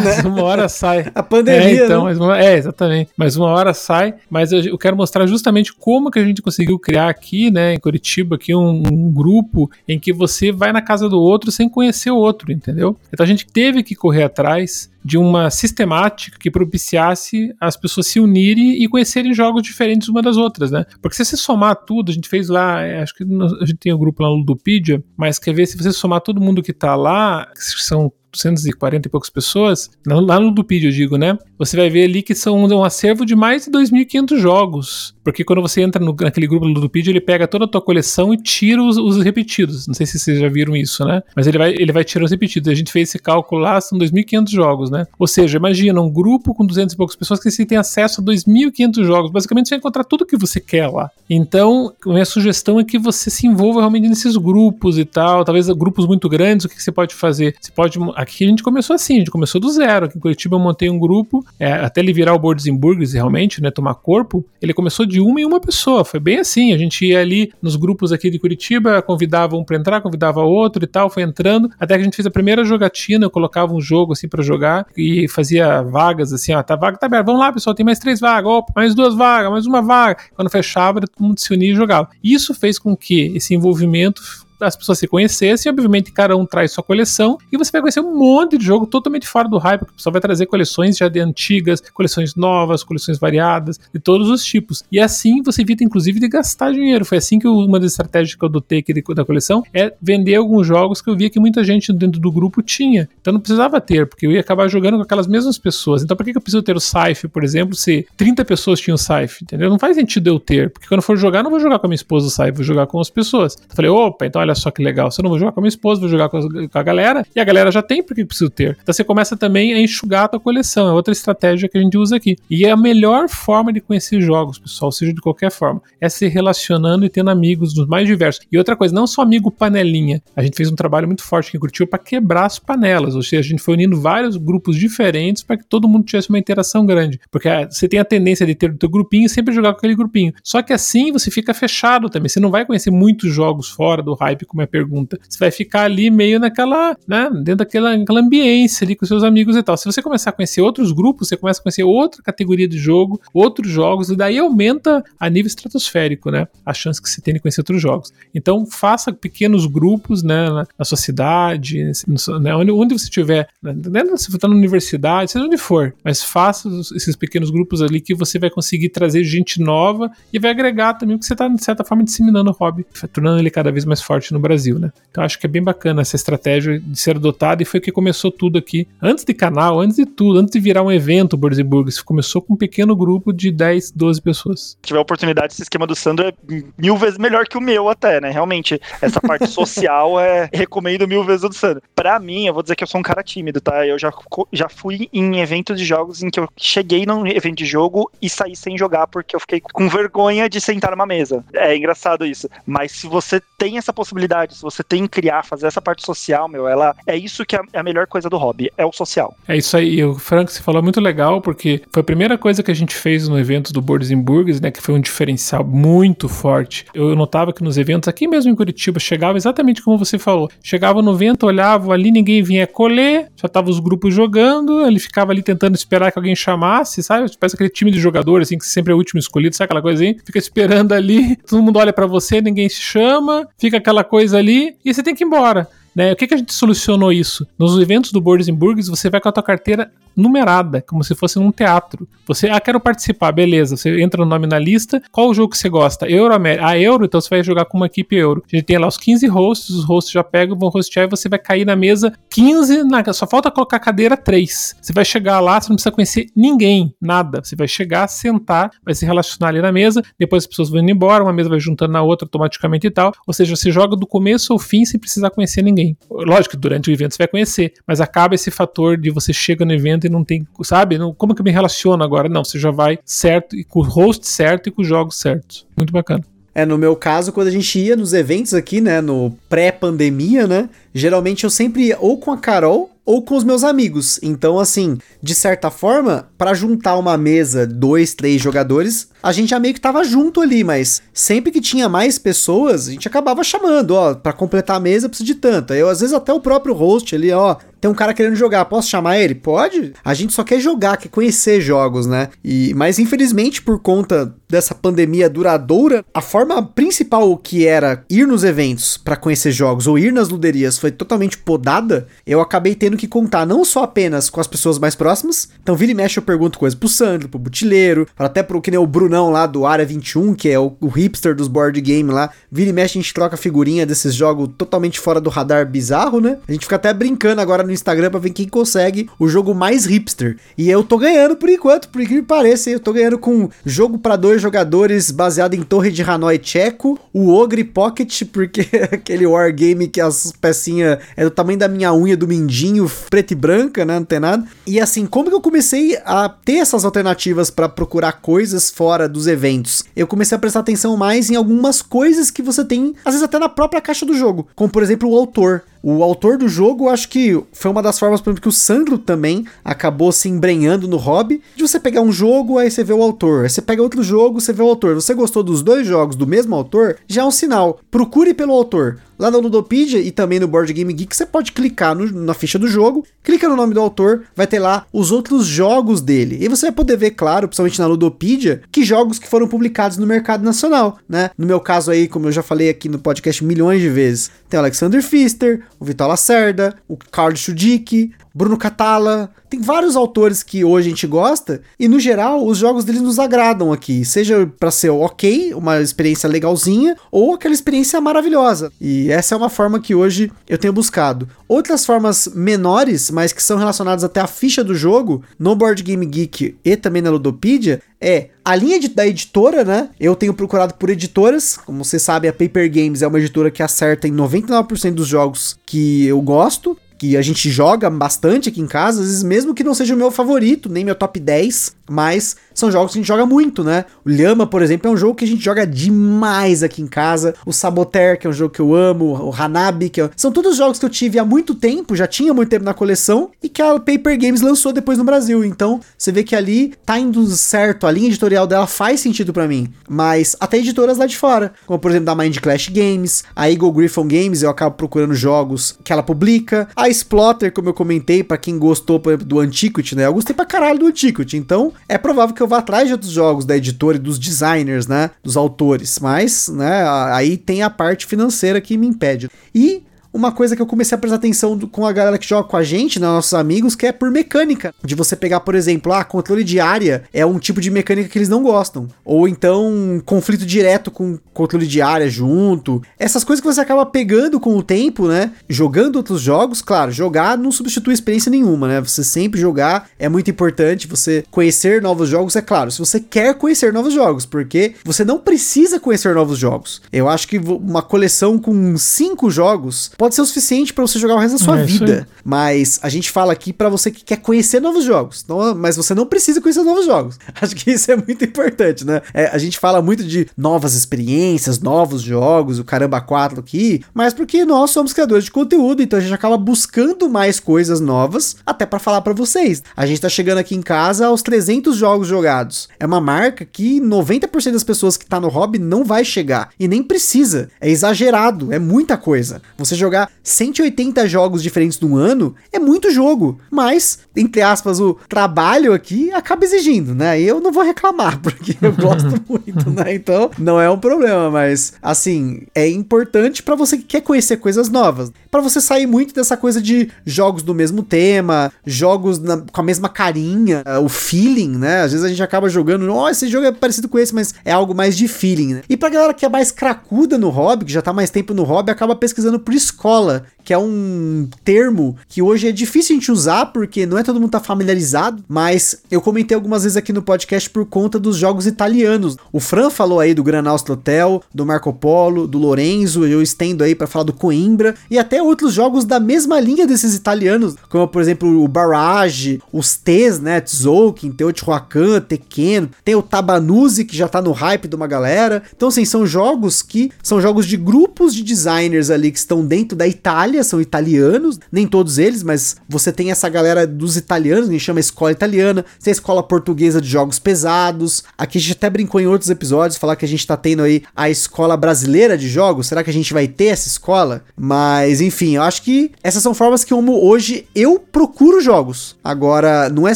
Mas uma hora sai. A pandemia, é, então, né? mas uma, é, exatamente. Mas uma hora sai, mas eu, eu, quero mostrar justamente como que a gente conseguiu criar aqui, né, em Curitiba, aqui um, um grupo em que você vai na casa do outro sem conhecer o outro, entendeu? Então a gente teve que correr atrás de uma sistemática que propiciasse as pessoas se unirem e conhecerem jogos diferentes uma das outras, né? Porque se você somar tudo, a gente fez lá, é, acho que a gente tem um grupo lá no Ludopedia, mas quer ver, se você somar todo mundo que tá lá, que são 240 e poucas pessoas, lá no Ludopedia eu digo, né? Você vai ver ali que são um acervo de mais de 2.500 jogos. Porque quando você entra no, naquele grupo do Ludopedia, ele pega toda a tua coleção e tira os, os, repetidos. Não sei se vocês já viram isso, né? Mas ele vai, ele vai tirar os repetidos. A gente fez esse cálculo lá, são 2.500 jogos, né? Né? Ou seja, imagina um grupo com 200 e poucas pessoas que você tem acesso a 2.500 jogos. Basicamente, você vai encontrar tudo que você quer lá. Então, minha sugestão é que você se envolva realmente nesses grupos e tal. Talvez grupos muito grandes, o que você pode fazer? Você pode. Aqui a gente começou assim, a gente começou do zero. Aqui em Curitiba eu montei um grupo, é, até ele virar o Boards Burgers realmente, né? Tomar corpo. Ele começou de uma em uma pessoa. Foi bem assim. A gente ia ali nos grupos aqui de Curitiba, convidava um pra entrar, convidava outro e tal, foi entrando. Até que a gente fez a primeira jogatina, eu colocava um jogo assim para jogar e fazia vagas assim, ó, tá vaga, tá aberto, vamos lá pessoal, tem mais três vagas, opa, mais duas vagas, mais uma vaga. Quando fechava, todo mundo se unia e jogava. Isso fez com que esse envolvimento as pessoas se conhecessem, obviamente cada um traz sua coleção, e você vai conhecer um monte de jogo totalmente fora do hype, porque o pessoal vai trazer coleções já de antigas, coleções novas, coleções variadas, de todos os tipos. E assim você evita, inclusive, de gastar dinheiro. Foi assim que uma das estratégias que eu adotei aqui da coleção é vender alguns jogos que eu via que muita gente dentro do grupo tinha. Então não precisava ter, porque eu ia acabar jogando com aquelas mesmas pessoas. Então por que eu preciso ter o Scythe, por exemplo, se 30 pessoas tinham o Scythe, entendeu? Não faz sentido eu ter, porque quando eu for jogar, não vou jogar com a minha esposa o Scythe, vou jogar com as pessoas. Então, eu falei, opa, então olha só que legal. Se eu não vou jogar com a minha esposa, vou jogar com a, com a galera, e a galera já tem, porque preciso ter. Então você começa também a enxugar a tua coleção. É outra estratégia que a gente usa aqui. E é a melhor forma de conhecer jogos, pessoal, seja de qualquer forma, é se relacionando e tendo amigos dos mais diversos. E outra coisa, não só amigo panelinha. A gente fez um trabalho muito forte que curtiu para quebrar as panelas. Ou seja, a gente foi unindo vários grupos diferentes para que todo mundo tivesse uma interação grande. Porque ah, você tem a tendência de ter o teu grupinho e sempre jogar com aquele grupinho. Só que assim você fica fechado também. Você não vai conhecer muitos jogos fora do hype, como é a pergunta. Você vai ficar ali meio naquela, né, dentro daquela, daquela ambiência ali com seus amigos e tal. Se você começar a conhecer outros grupos, você começa a conhecer outra categoria de jogo, outros jogos, e daí aumenta a nível estratosférico, né, a chance que você tem de conhecer outros jogos. Então, faça pequenos grupos, né, na, na sua cidade, no, né, onde, onde você estiver, né, se você está na universidade, seja onde for, mas faça esses pequenos grupos ali que você vai conseguir trazer gente nova e vai agregar também, porque você está, de certa forma, disseminando o hobby, tornando ele cada vez mais forte no Brasil, né. Então acho que é bem bacana essa estratégia de ser adotada e foi que começou tudo aqui. Antes de canal, antes de tudo, antes de virar um evento, Boards Burgers, começou com um pequeno grupo de 10, 12 pessoas. Se tiver oportunidade, esse esquema do Sandro é mil vezes melhor que o meu até, né? Realmente, essa parte social é recomendo mil vezes o do Sandro. Pra mim, eu vou dizer que eu sou um cara tímido, tá? Eu já, já fui em eventos de jogos em que eu cheguei num evento de jogo e saí sem jogar porque eu fiquei com vergonha de sentar numa mesa. É engraçado isso. Mas se você tem essa possibilidade, se você tem criar, fazer essa parte social, meu, ela é isso que é a melhor coisa do hobby, é o social. É isso aí, o Frank, você falou muito legal, porque foi a primeira coisa que a gente fez no evento do Boards Burgers, né, que foi um diferencial muito forte. Eu notava que nos eventos, aqui mesmo em Curitiba, chegava exatamente como você falou. Chegava no evento, olhava ali, ninguém vinha colher, já tava os grupos jogando, ele ficava ali tentando esperar que alguém chamasse, sabe? Parece aquele time de jogadores, assim, que sempre é o último escolhido, sabe aquela coisa aí? Fica esperando ali, todo mundo olha para você, ninguém se chama, fica aquela coisa ali, e você tem que ir embora. Né? O que, que a gente solucionou isso? Nos eventos do Boards Burgers, você vai com a tua carteira numerada, como se fosse num teatro. Você, ah, quero participar, beleza. Você entra no nome na lista. Qual o jogo que você gosta? Euro, América. Ah, Euro, então você vai jogar com uma equipe Euro. A gente tem lá os 15 hosts, os hosts já pegam, vão hostear e você vai cair na mesa 15, na, só falta colocar cadeira 3. Você vai chegar lá, você não precisa conhecer ninguém, nada. Você vai chegar, sentar, vai se relacionar ali na mesa, depois as pessoas vão indo embora, uma mesa vai juntando na outra automaticamente e tal. Ou seja, você joga do começo ao fim sem precisar conhecer ninguém. Lógico durante o evento você vai conhecer, mas acaba esse fator de você chega no evento e não tem, sabe? Não, como que eu me relaciono agora? Não, você já vai certo e com o host certo e com os jogos certos. Muito bacana. É, no meu caso, quando a gente ia nos eventos aqui, né, no pré-pandemia, né, geralmente eu sempre ia ou com a Carol ou com os meus amigos. Então, assim, de certa forma, para juntar uma mesa, dois, três jogadores, a gente já meio que tava junto ali, mas sempre que tinha mais pessoas, a gente acabava chamando, ó, para completar a mesa precisa de tanto. Eu, às vezes, até o próprio host ali, ó, tem um cara querendo jogar, posso chamar ele? Pode? A gente só quer jogar, quer conhecer jogos, né? E, mas infelizmente, por conta dessa pandemia duradoura, a forma principal que era ir nos eventos para conhecer jogos ou ir nas luderias foi totalmente podada. Eu acabei tendo que contar não só apenas com as pessoas mais próximas. Então, vira e mexe, eu pergunto coisas pro Sandro, pro Butileiro, até pro que nem o Brunão lá do Área 21, que é o, o hipster dos board game lá. Vira e mexe, a gente troca figurinha desses jogos totalmente fora do radar bizarro, né? A gente fica até brincando agora no Instagram pra ver quem consegue o jogo mais hipster. E eu tô ganhando por enquanto, por incrível que pareça. Eu tô ganhando com jogo para dois jogadores baseado em Torre de Hanoi Tcheco, o Ogre Pocket, porque aquele wargame que as pecinhas é do tamanho da minha unha do mindinho, preto e branca, né? Não tem nada. E assim, como que eu comecei a ter essas alternativas para procurar coisas fora dos eventos? Eu comecei a prestar atenção mais em algumas coisas que você tem, às vezes até na própria caixa do jogo, como por exemplo o autor. O autor do jogo, acho que foi uma das formas, por exemplo, que o Sandro também acabou se embrenhando no hobby, de você pegar um jogo, aí você vê o autor. Aí você pega outro jogo, você vê o autor. Você gostou dos dois jogos do mesmo autor, já é um sinal. Procure pelo autor. Lá no Ludopedia e também no Board Game Geek, você pode clicar no, na ficha do jogo, clica no nome do autor, vai ter lá os outros jogos dele. E você vai poder ver, claro, principalmente na Ludopedia, que jogos que foram publicados no mercado nacional, né? No meu caso aí, como eu já falei aqui no podcast milhões de vezes, tem o Alexander Pfister, o Vitor Lacerda, o Carl Schudick, Bruno Catala, tem vários autores que hoje a gente gosta e no geral os jogos deles nos agradam aqui, seja para ser ok, uma experiência legalzinha ou aquela experiência maravilhosa. E essa é uma forma que hoje eu tenho buscado. Outras formas menores, mas que são relacionadas até à ficha do jogo, no Board Game Geek e também na Ludopedia, é a linha de, da editora, né? Eu tenho procurado por editoras. Como você sabe, a Paper Games é uma editora que acerta em 99% dos jogos que eu gosto que a gente joga bastante aqui em casa, às vezes mesmo que não seja o meu favorito, nem meu top 10, mas são jogos que a gente joga muito, né? O Lhama, por exemplo, é um jogo que a gente joga demais aqui em casa. O Saboteur, que é um jogo que eu amo. O Hanabi, que é... são todos jogos que eu tive há muito tempo, já tinha muito tempo na coleção e que a Paper Games lançou depois no Brasil. Então, você vê que ali tá indo certo, a linha editorial dela faz sentido para mim. Mas até editoras lá de fora, como por exemplo da Mind Clash Games, a Eagle Griffon Games, eu acabo procurando jogos que ela publica. A Splotter, como eu comentei, para quem gostou por exemplo, do Antiquity, né? Eu gostei pra caralho do Antiquity. Então, é provável que eu vá atrás de outros jogos da editora e dos designers, né? Dos autores. Mas, né, aí tem a parte financeira que me impede. E uma coisa que eu comecei a prestar atenção com a galera que joga com a gente, né, nossos amigos, que é por mecânica. De você pegar, por exemplo, ah, controle de área é um tipo de mecânica que eles não gostam. Ou então, conflito direto com controle de área junto. Essas coisas que você acaba pegando com o tempo, né? Jogando outros jogos, claro, jogar não substitui experiência nenhuma, né? Você sempre jogar é muito importante. Você conhecer novos jogos, é claro, se você quer conhecer novos jogos, porque você não precisa conhecer novos jogos. Eu acho que uma coleção com cinco jogos pode ser o suficiente para você jogar o resto da sua é vida. Mas a gente fala aqui para você que quer conhecer novos jogos. Então, mas você não precisa conhecer novos jogos. Acho que isso é muito importante, né? É, a gente fala muito de novas experiências, novos jogos, o caramba 4 aqui, mas porque nós somos criadores de conteúdo, então a gente acaba buscando mais coisas novas até para falar para vocês. A gente tá chegando aqui em casa aos 300 jogos jogados. É uma marca que 90% das pessoas que tá no hobby não vai chegar e nem precisa. É exagerado, é muita coisa. Você jogar 180 jogos diferentes no ano é muito jogo, mas, entre aspas, o trabalho aqui acaba exigindo, né? Eu não vou reclamar, porque eu gosto muito, né? Então, não é um problema, mas, assim, é importante para você que quer conhecer coisas novas. para você sair muito dessa coisa de jogos do mesmo tema, jogos na, com a mesma carinha, uh, o feeling, né? Às vezes a gente acaba jogando, ó, oh, esse jogo é parecido com esse, mas é algo mais de feeling, né? E pra galera que é mais cracuda no hobby, que já tá mais tempo no hobby, acaba pesquisando por escola, que é um termo que hoje é difícil a gente usar porque não é todo mundo tá familiarizado, mas eu comentei algumas vezes aqui no podcast por conta dos jogos italianos. O Fran falou aí do Gran Hotel, do Marco Polo, do Lorenzo, eu estendo aí para falar do Coimbra e até outros jogos da mesma linha desses italianos, como por exemplo o Barrage, os T's, né, Tzolk'in, Teotihuacan, Tekken, tem o Tabanuzzi que já tá no hype de uma galera. Então assim, são jogos que são jogos de grupos de designers ali que estão dentro da Itália são italianos, nem todos eles, mas você tem essa galera dos italianos, gente chama escola italiana, tem a escola portuguesa de jogos pesados. Aqui a gente até brincou em outros episódios, falar que a gente tá tendo aí a escola brasileira de jogos. Será que a gente vai ter essa escola? Mas enfim, eu acho que essas são formas que como hoje eu procuro jogos. Agora, não é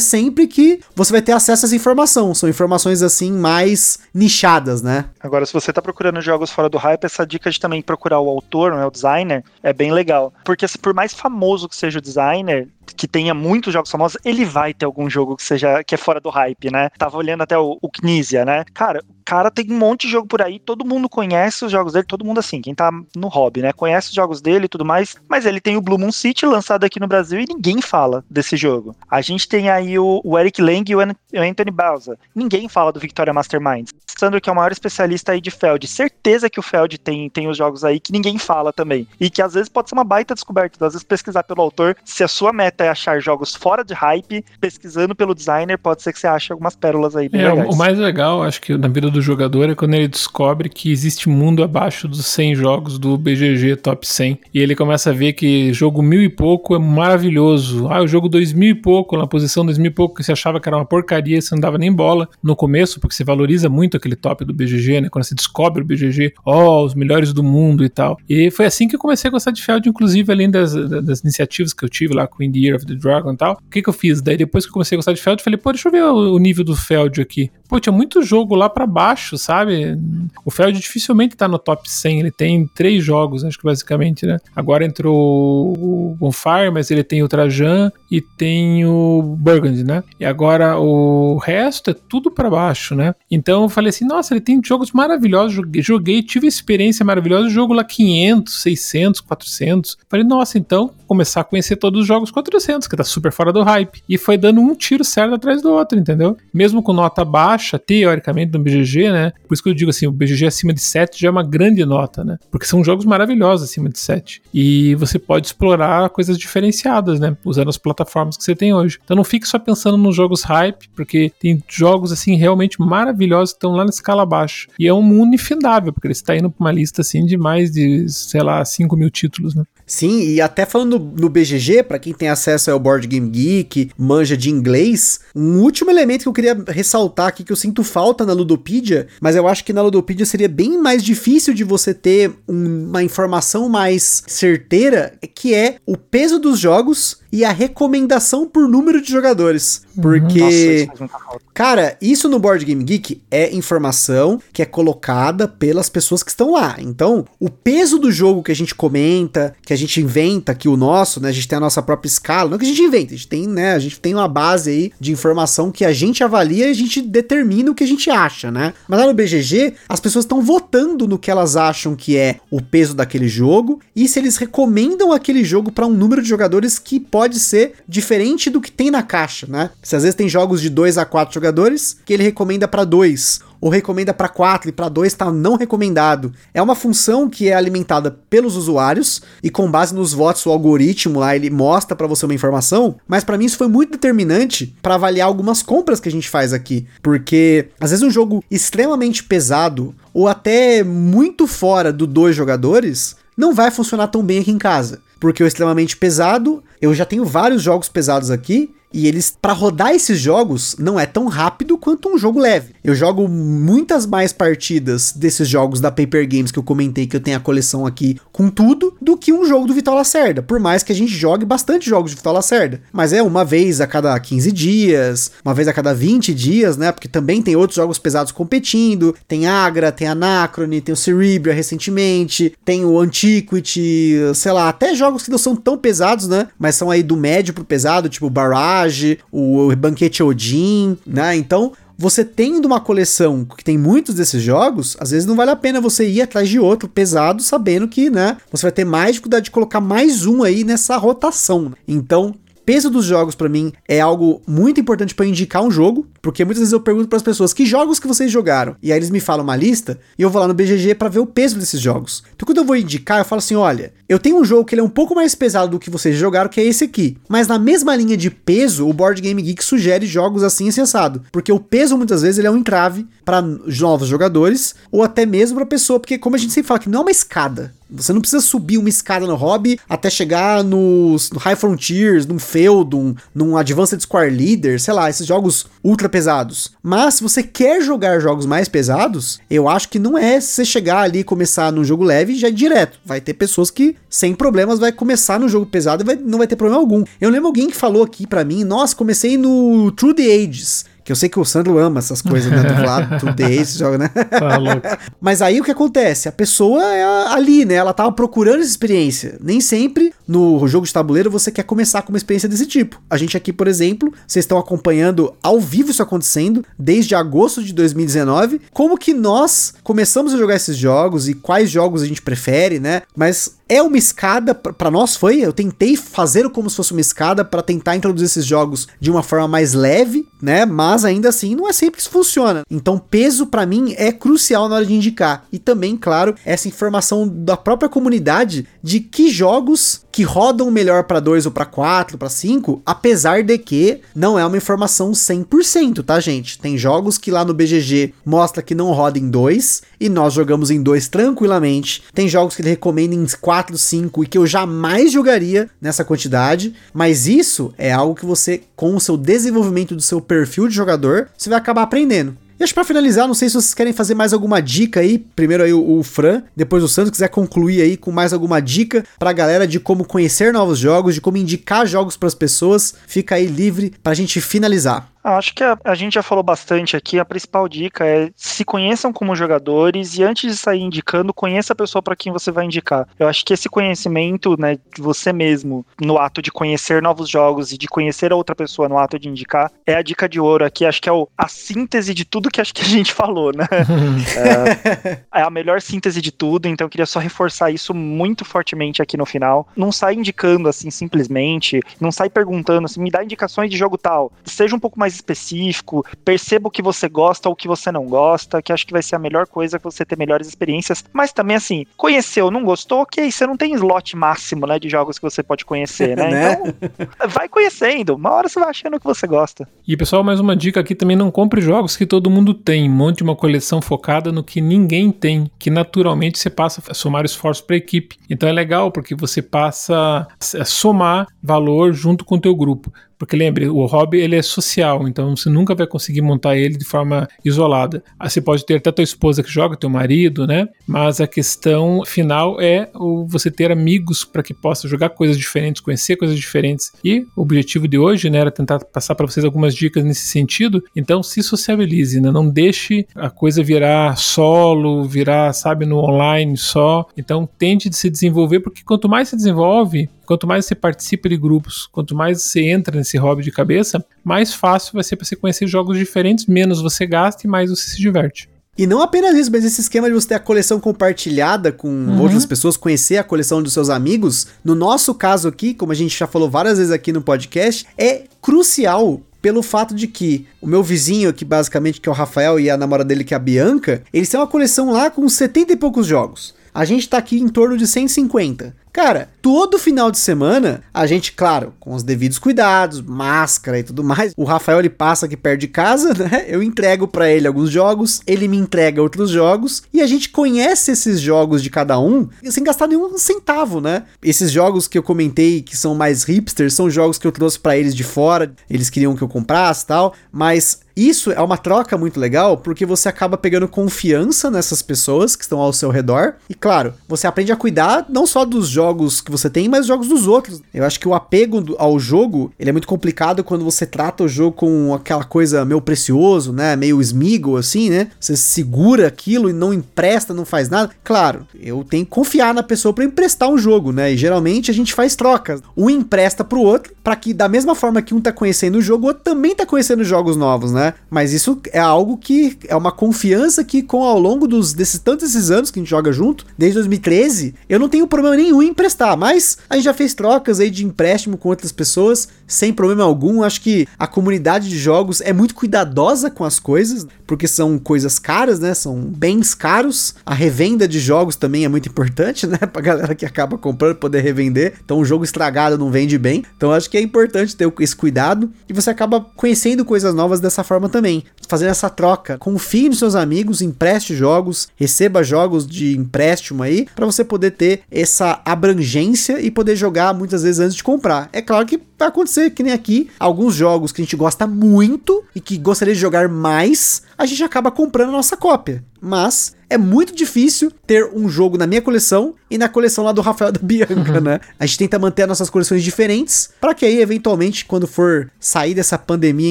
sempre que você vai ter acesso a essa informação, são informações assim mais nichadas, né? Agora, se você tá procurando jogos fora do hype, essa dica de também procurar o autor, não é o designer, é bem legal. Porque assim, por mais famoso que seja o designer, que tenha muitos jogos famosos, ele vai ter algum jogo que seja que é fora do hype, né? Tava olhando até o, o Knizia, né? Cara, cara tem um monte de jogo por aí, todo mundo conhece os jogos dele, todo mundo assim, quem tá no hobby, né? Conhece os jogos dele e tudo mais, mas ele tem o Blue Moon City lançado aqui no Brasil e ninguém fala desse jogo. A gente tem aí o, o Eric Lang e o Anthony Bauza. Ninguém fala do Victoria Masterminds. Sandro, que é o maior especialista aí de Feld, certeza que o Feld tem, tem os jogos aí que ninguém fala também. E que às vezes pode ser uma baita descoberta. Às vezes pesquisar pelo autor, se a sua meta é achar jogos fora de hype, pesquisando pelo designer, pode ser que você ache algumas pérolas aí bem é, legais. O mais legal, acho que na vida do jogador é quando ele descobre que existe mundo abaixo dos 100 jogos do BGG Top 100. E ele começa a ver que jogo mil e pouco é maravilhoso. Ah, o jogo dois mil e pouco, na posição dois mil e pouco, que você achava que era uma porcaria, você não dava nem bola no começo, porque você valoriza muito aquele top do BGG, né? Quando você descobre o BGG, ó, oh, os melhores do mundo e tal. E foi assim que eu comecei a gostar de Feld, inclusive além das, das iniciativas que eu tive lá com In the Year of the Dragon e tal. O que que eu fiz? Daí depois que eu comecei a gostar de Feld, falei, pô, deixa eu ver o nível do Feld aqui. Pô, tinha muito jogo lá para baixo, sabe? O Feld dificilmente tá no top 100, ele tem três jogos, acho que basicamente, né? Agora entrou o Bonfire, mas ele tem o Trajan e tem o Burgundy, né? E agora o resto é tudo para baixo, né? Então eu falei assim, nossa, ele tem jogos maravilhosos, joguei, tive experiência maravilhosa, jogo lá 500, 600, 400. Falei, nossa, então começar a conhecer todos os jogos 400, que tá super fora do hype. E foi dando um tiro certo atrás do outro, entendeu? Mesmo com nota baixa, teoricamente, no BGG, né? Por isso que eu digo assim, o BGG acima de 7 já é uma grande nota, né? Porque são jogos maravilhosos acima de 7. E você pode explorar coisas diferenciadas, né? Usando as plataformas que você tem hoje. Então não fique só pensando nos jogos hype, porque tem jogos, assim, realmente maravilhosos que estão lá na escala baixa. E é um mundo infindável, porque ele está indo para uma lista, assim, de mais de, sei lá, 5 mil títulos, né? Sim, e até falando no BGG, para quem tem acesso ao Board Game Geek, manja de inglês, um último elemento que eu queria ressaltar aqui que eu sinto falta na Ludopedia, mas eu acho que na Ludopedia seria bem mais difícil de você ter uma informação mais certeira, que é o peso dos jogos e a recomendação por número de jogadores. Porque, Nossa, cara, isso no Board Game Geek é informação que é colocada pelas pessoas que estão lá. Então, o peso do jogo que a gente comenta, que a gente inventa aqui o nosso, né? A gente tem a nossa própria escala, não é que a gente inventa, a gente tem, né? A gente tem uma base aí de informação que a gente avalia e a gente determina o que a gente acha, né? Mas lá no BGG, as pessoas estão votando no que elas acham que é o peso daquele jogo e se eles recomendam aquele jogo para um número de jogadores que pode pode ser diferente do que tem na caixa, né? Se às vezes tem jogos de 2 a 4 jogadores que ele recomenda para 2 ou recomenda para 4 e para 2 está não recomendado. É uma função que é alimentada pelos usuários e com base nos votos o algoritmo lá ele mostra para você uma informação, mas para mim isso foi muito determinante para avaliar algumas compras que a gente faz aqui, porque às vezes um jogo extremamente pesado ou até muito fora do dois jogadores não vai funcionar tão bem aqui em casa porque o extremamente pesado, eu já tenho vários jogos pesados aqui e eles, para rodar esses jogos, não é tão rápido quanto um jogo leve. Eu jogo muitas mais partidas desses jogos da Paper Games que eu comentei que eu tenho a coleção aqui com tudo, do que um jogo do Vital Lacerda. Por mais que a gente jogue bastante jogos de Vital Lacerda. Mas é uma vez a cada 15 dias, uma vez a cada 20 dias, né? Porque também tem outros jogos pesados competindo. Tem Agra, tem Anacrone, tem o Cerebria recentemente, tem o Antiquity, sei lá, até jogos que não são tão pesados, né? Mas são aí do médio pro pesado, tipo Barrage o Banquete Odin, né? Então, você tendo uma coleção que tem muitos desses jogos, às vezes não vale a pena você ir atrás de outro pesado, sabendo que, né, você vai ter mais dificuldade de colocar mais um aí nessa rotação. Então, peso dos jogos para mim é algo muito importante para indicar um jogo, porque muitas vezes eu pergunto para as pessoas que jogos que vocês jogaram, e aí eles me falam uma lista e eu vou lá no BGG para ver o peso desses jogos. Então quando eu vou indicar, eu falo assim, olha, eu tenho um jogo que ele é um pouco mais pesado do que vocês jogaram, que é esse aqui, mas na mesma linha de peso, o Board Game Geek sugere jogos assim sensado, porque o peso muitas vezes ele é um entrave para novos jogadores ou até mesmo para pessoa, porque como a gente sempre fala que não é uma escada, você não precisa subir uma escada no hobby até chegar nos, no High Frontiers, num Feudum, num Advanced Square Leader, sei lá, esses jogos ultra pesados. Mas se você quer jogar jogos mais pesados, eu acho que não é você chegar ali e começar num jogo leve já direto. Vai ter pessoas que, sem problemas, vai começar no jogo pesado e vai, não vai ter problema algum. Eu lembro alguém que falou aqui para mim, nossa, comecei no True the Ages Que eu sei que o Sandro ama essas coisas, né? Do lado, tudo desse jogo, né? Tá louco. Mas aí o que acontece? A pessoa é ali, né? Ela tava procurando essa experiência. Nem sempre no jogo de tabuleiro você quer começar com uma experiência desse tipo. A gente aqui, por exemplo, vocês estão acompanhando ao vivo isso acontecendo desde agosto de 2019. Como que nós começamos a jogar esses jogos e quais jogos a gente prefere, né? Mas é uma escada, para nós foi, eu tentei fazer como se fosse uma escada para tentar introduzir esses jogos de uma forma mais leve, né? Mas ainda assim não é sempre que isso funciona. Então peso para mim é crucial na hora de indicar. E também, claro, essa informação da própria comunidade de que jogos que rodam melhor para 2 ou para 4, para 5, apesar de que não é uma informação 100%, tá, gente? Tem jogos que lá no BGG mostra que não roda em 2 e nós jogamos em 2 tranquilamente. Tem jogos que ele recomenda em 4, 5 e que eu jamais jogaria nessa quantidade, mas isso é algo que você com o seu desenvolvimento do seu perfil de jogador, você vai acabar aprendendo. E acho que pra finalizar, não sei se vocês querem fazer mais alguma dica aí. Primeiro aí o, o Fran, depois o Santos quiser concluir aí com mais alguma dica pra galera de como conhecer novos jogos, de como indicar jogos para as pessoas. Fica aí livre pra gente finalizar. Ah, acho que a, a, gente já falou bastante aqui. A principal dica é se conheçam como jogadores e antes de sair indicando, conheça a pessoa para quem você vai indicar. Eu acho que esse conhecimento, né, de você mesmo, no ato de conhecer novos jogos e de conhecer a outra pessoa no ato de indicar, é a dica de ouro aqui. Acho que é o, a síntese de tudo que acho que a gente falou, né? é, é, a melhor síntese de tudo. Então, eu queria só reforçar isso muito fortemente aqui no final. Não sai indicando assim simplesmente, não sai perguntando assim, me dá indicações de jogo tal. Seja um pouco mais mais específico, perceba o que você gosta ou o que você não gosta, que acho que vai ser a melhor coisa que você ter melhores experiências. Mas também, assim, conheceu, não gostou, ok, você não tem slot máximo, né, de jogos que você pode conhecer, né? né? Então, vai conhecendo, uma hora você vai achando o que você gosta. E, pessoal, mais uma dica aqui também, não compre jogos que todo mundo tem, monte uma coleção focada no que ninguém tem, que naturalmente você passa a somar esforço para a equipe. Então é legal porque você passa a somar valor junto com o teu grupo. Porque lembre, o hobby ele é social, então você nunca vai conseguir montar ele de forma isolada. Ah, você pode ter até tua esposa que joga, teu marido, né? Mas a questão final é o você ter amigos para que possa jogar coisas diferentes, conhecer coisas diferentes. E o objetivo de hoje, né, era tentar passar para vocês algumas dicas nesse sentido. Então se sociabilize, né? Não deixe a coisa virar solo, virar, sabe, no online só. Então tente de se desenvolver, porque quanto mais se desenvolve, quanto mais você participa de grupos, quanto mais você entra nesse hobby de cabeça, mais fácil vai ser para você conhecer jogos diferentes, menos você gasta e mais você se diverte. E não apenas isso, mas esse esquema de você ter a coleção compartilhada com uhum. outras pessoas, conhecer a coleção dos seus amigos, no nosso caso aqui, como a gente já falou várias vezes aqui no podcast, é crucial pelo fato de que o meu vizinho aqui, basicamente, que é o Rafael, e a namorada dele, que é a Bianca, eles têm uma coleção lá com 70 e poucos jogos. A gente tá aqui em torno de 150. Cara, todo final de semana, a gente, claro, com os devidos cuidados, máscara e tudo mais, o Rafael ele passa aqui perto de casa, né? Eu entrego para ele alguns jogos, ele me entrega outros jogos e a gente conhece esses jogos de cada um sem gastar nenhum centavo, né? Esses jogos que eu comentei que são mais hipsters são jogos que eu trouxe para eles de fora, eles queriam que eu comprasse, tal, mas isso é uma troca muito legal porque você acaba pegando confiança nessas pessoas que estão ao seu redor e claro, você aprende a cuidar não só dos jogos jogos que você tem, mas os jogos dos outros. Eu acho que o apego ao jogo, ele é muito complicado quando você trata o jogo com aquela coisa meio precioso, né? Meio esmigo, assim, né? Você segura aquilo e não empresta, não faz nada. Claro, eu tenho que confiar na pessoa para emprestar um jogo, né? E geralmente a gente faz trocas. Um empresta pro outro, para que da mesma forma que um tá conhecendo o jogo, o outro também tá conhecendo jogos novos, né? Mas isso é algo que é uma confiança que com ao longo dos desses tantos esses anos que a gente joga junto, desde 2013, eu não tenho problema nenhum em emprestar, mas a gente já fez trocas aí de empréstimo com outras pessoas sem problema algum. Acho que a comunidade de jogos é muito cuidadosa com as coisas, porque são coisas caras, né? São bens caros. A revenda de jogos também é muito importante, né? Pra galera que acaba comprando poder revender. Então, um jogo estragado não vende bem. Então, acho que é importante ter esse cuidado e você acaba conhecendo coisas novas dessa forma também. Fazendo essa troca. Confie nos seus amigos, empreste jogos, receba jogos de empréstimo aí, para você poder ter essa abrangência e poder jogar muitas vezes antes de comprar. É claro que vai acontecer que nem aqui, alguns jogos que a gente gosta muito e que gostaria de jogar mais, a gente acaba comprando a nossa cópia. Mas é muito difícil ter um jogo na minha coleção e na coleção lá do Rafael da Bianca, né? A gente tenta manter as nossas coleções diferentes para que aí, eventualmente, quando for sair dessa pandemia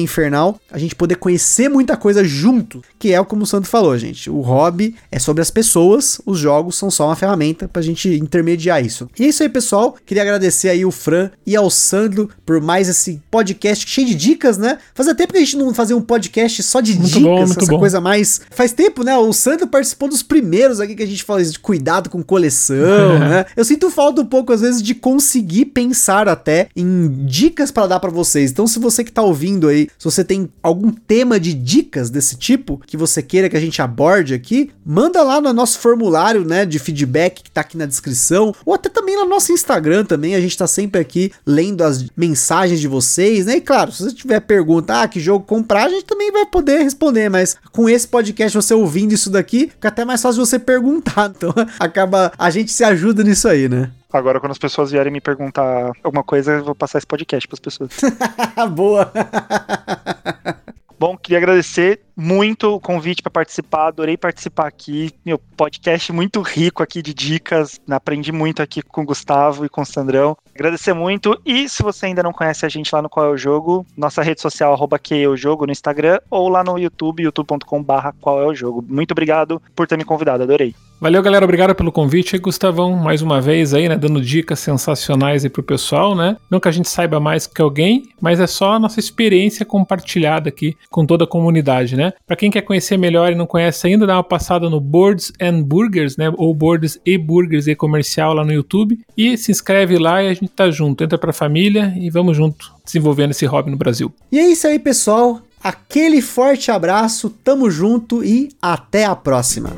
infernal, a gente poder conhecer muita coisa junto, que é como o Santo falou, gente. O hobby é sobre as pessoas, os jogos são só uma ferramenta pra gente intermediar isso. E é isso aí, pessoal. Queria agradecer aí o Fran e ao Sandro por mais esse podcast cheio de dicas, né? Fazia tempo que a gente não fazia um podcast só de Muito dicas, bom, essa bom. coisa mais. Faz tempo, né? O Sandro participou dos primeiros aqui que a gente fala de cuidado com coleção, né? Eu sinto falta um pouco, às vezes, de conseguir pensar até em dicas para dar para vocês. Então, se você que tá ouvindo aí, se você tem algum tema de dicas desse tipo que você queira que a gente aborde aqui, manda lá no nosso formulário, né, de feedback que tá aqui na descrição, ou até também no nosso Instagram também, a gente tá sempre aqui lendo as mensagens de vocês, né? E claro, se você tiver pergunta, ah, que jogo comprar, a gente também vai poder responder, mas com esse podcast, você ouvindo isso daqui, fica até mais fácil você perguntar. Então, acaba, a gente se ajuda nisso aí, né? Agora, quando as pessoas vierem me perguntar alguma coisa, eu vou passar esse podcast para as pessoas. Boa. Bom, queria agradecer muito o convite para participar, adorei participar aqui. Meu podcast muito rico aqui de dicas, aprendi muito aqui com o Gustavo e com o Sandrão. Agradecer muito e se você ainda não conhece a gente lá no Qual é o Jogo, nossa rede social arroba que é o jogo no Instagram ou lá no YouTube, youtube.com/barra qual é o jogo. Muito obrigado por ter me convidado, adorei. Valeu, galera. Obrigado pelo convite. E Gustavão, mais uma vez aí, né? Dando dicas sensacionais aí pro pessoal, né? Não que a gente saiba mais que alguém, mas é só a nossa experiência compartilhada aqui com toda a comunidade, né? Para quem quer conhecer melhor e não conhece ainda, dá uma passada no Boards and Burgers, né? Ou Boards e Burgers e comercial lá no YouTube. E se inscreve lá e a gente tá junto. Entra pra família e vamos junto desenvolvendo esse hobby no Brasil. E é isso aí, pessoal. Aquele forte abraço, tamo junto e até a próxima.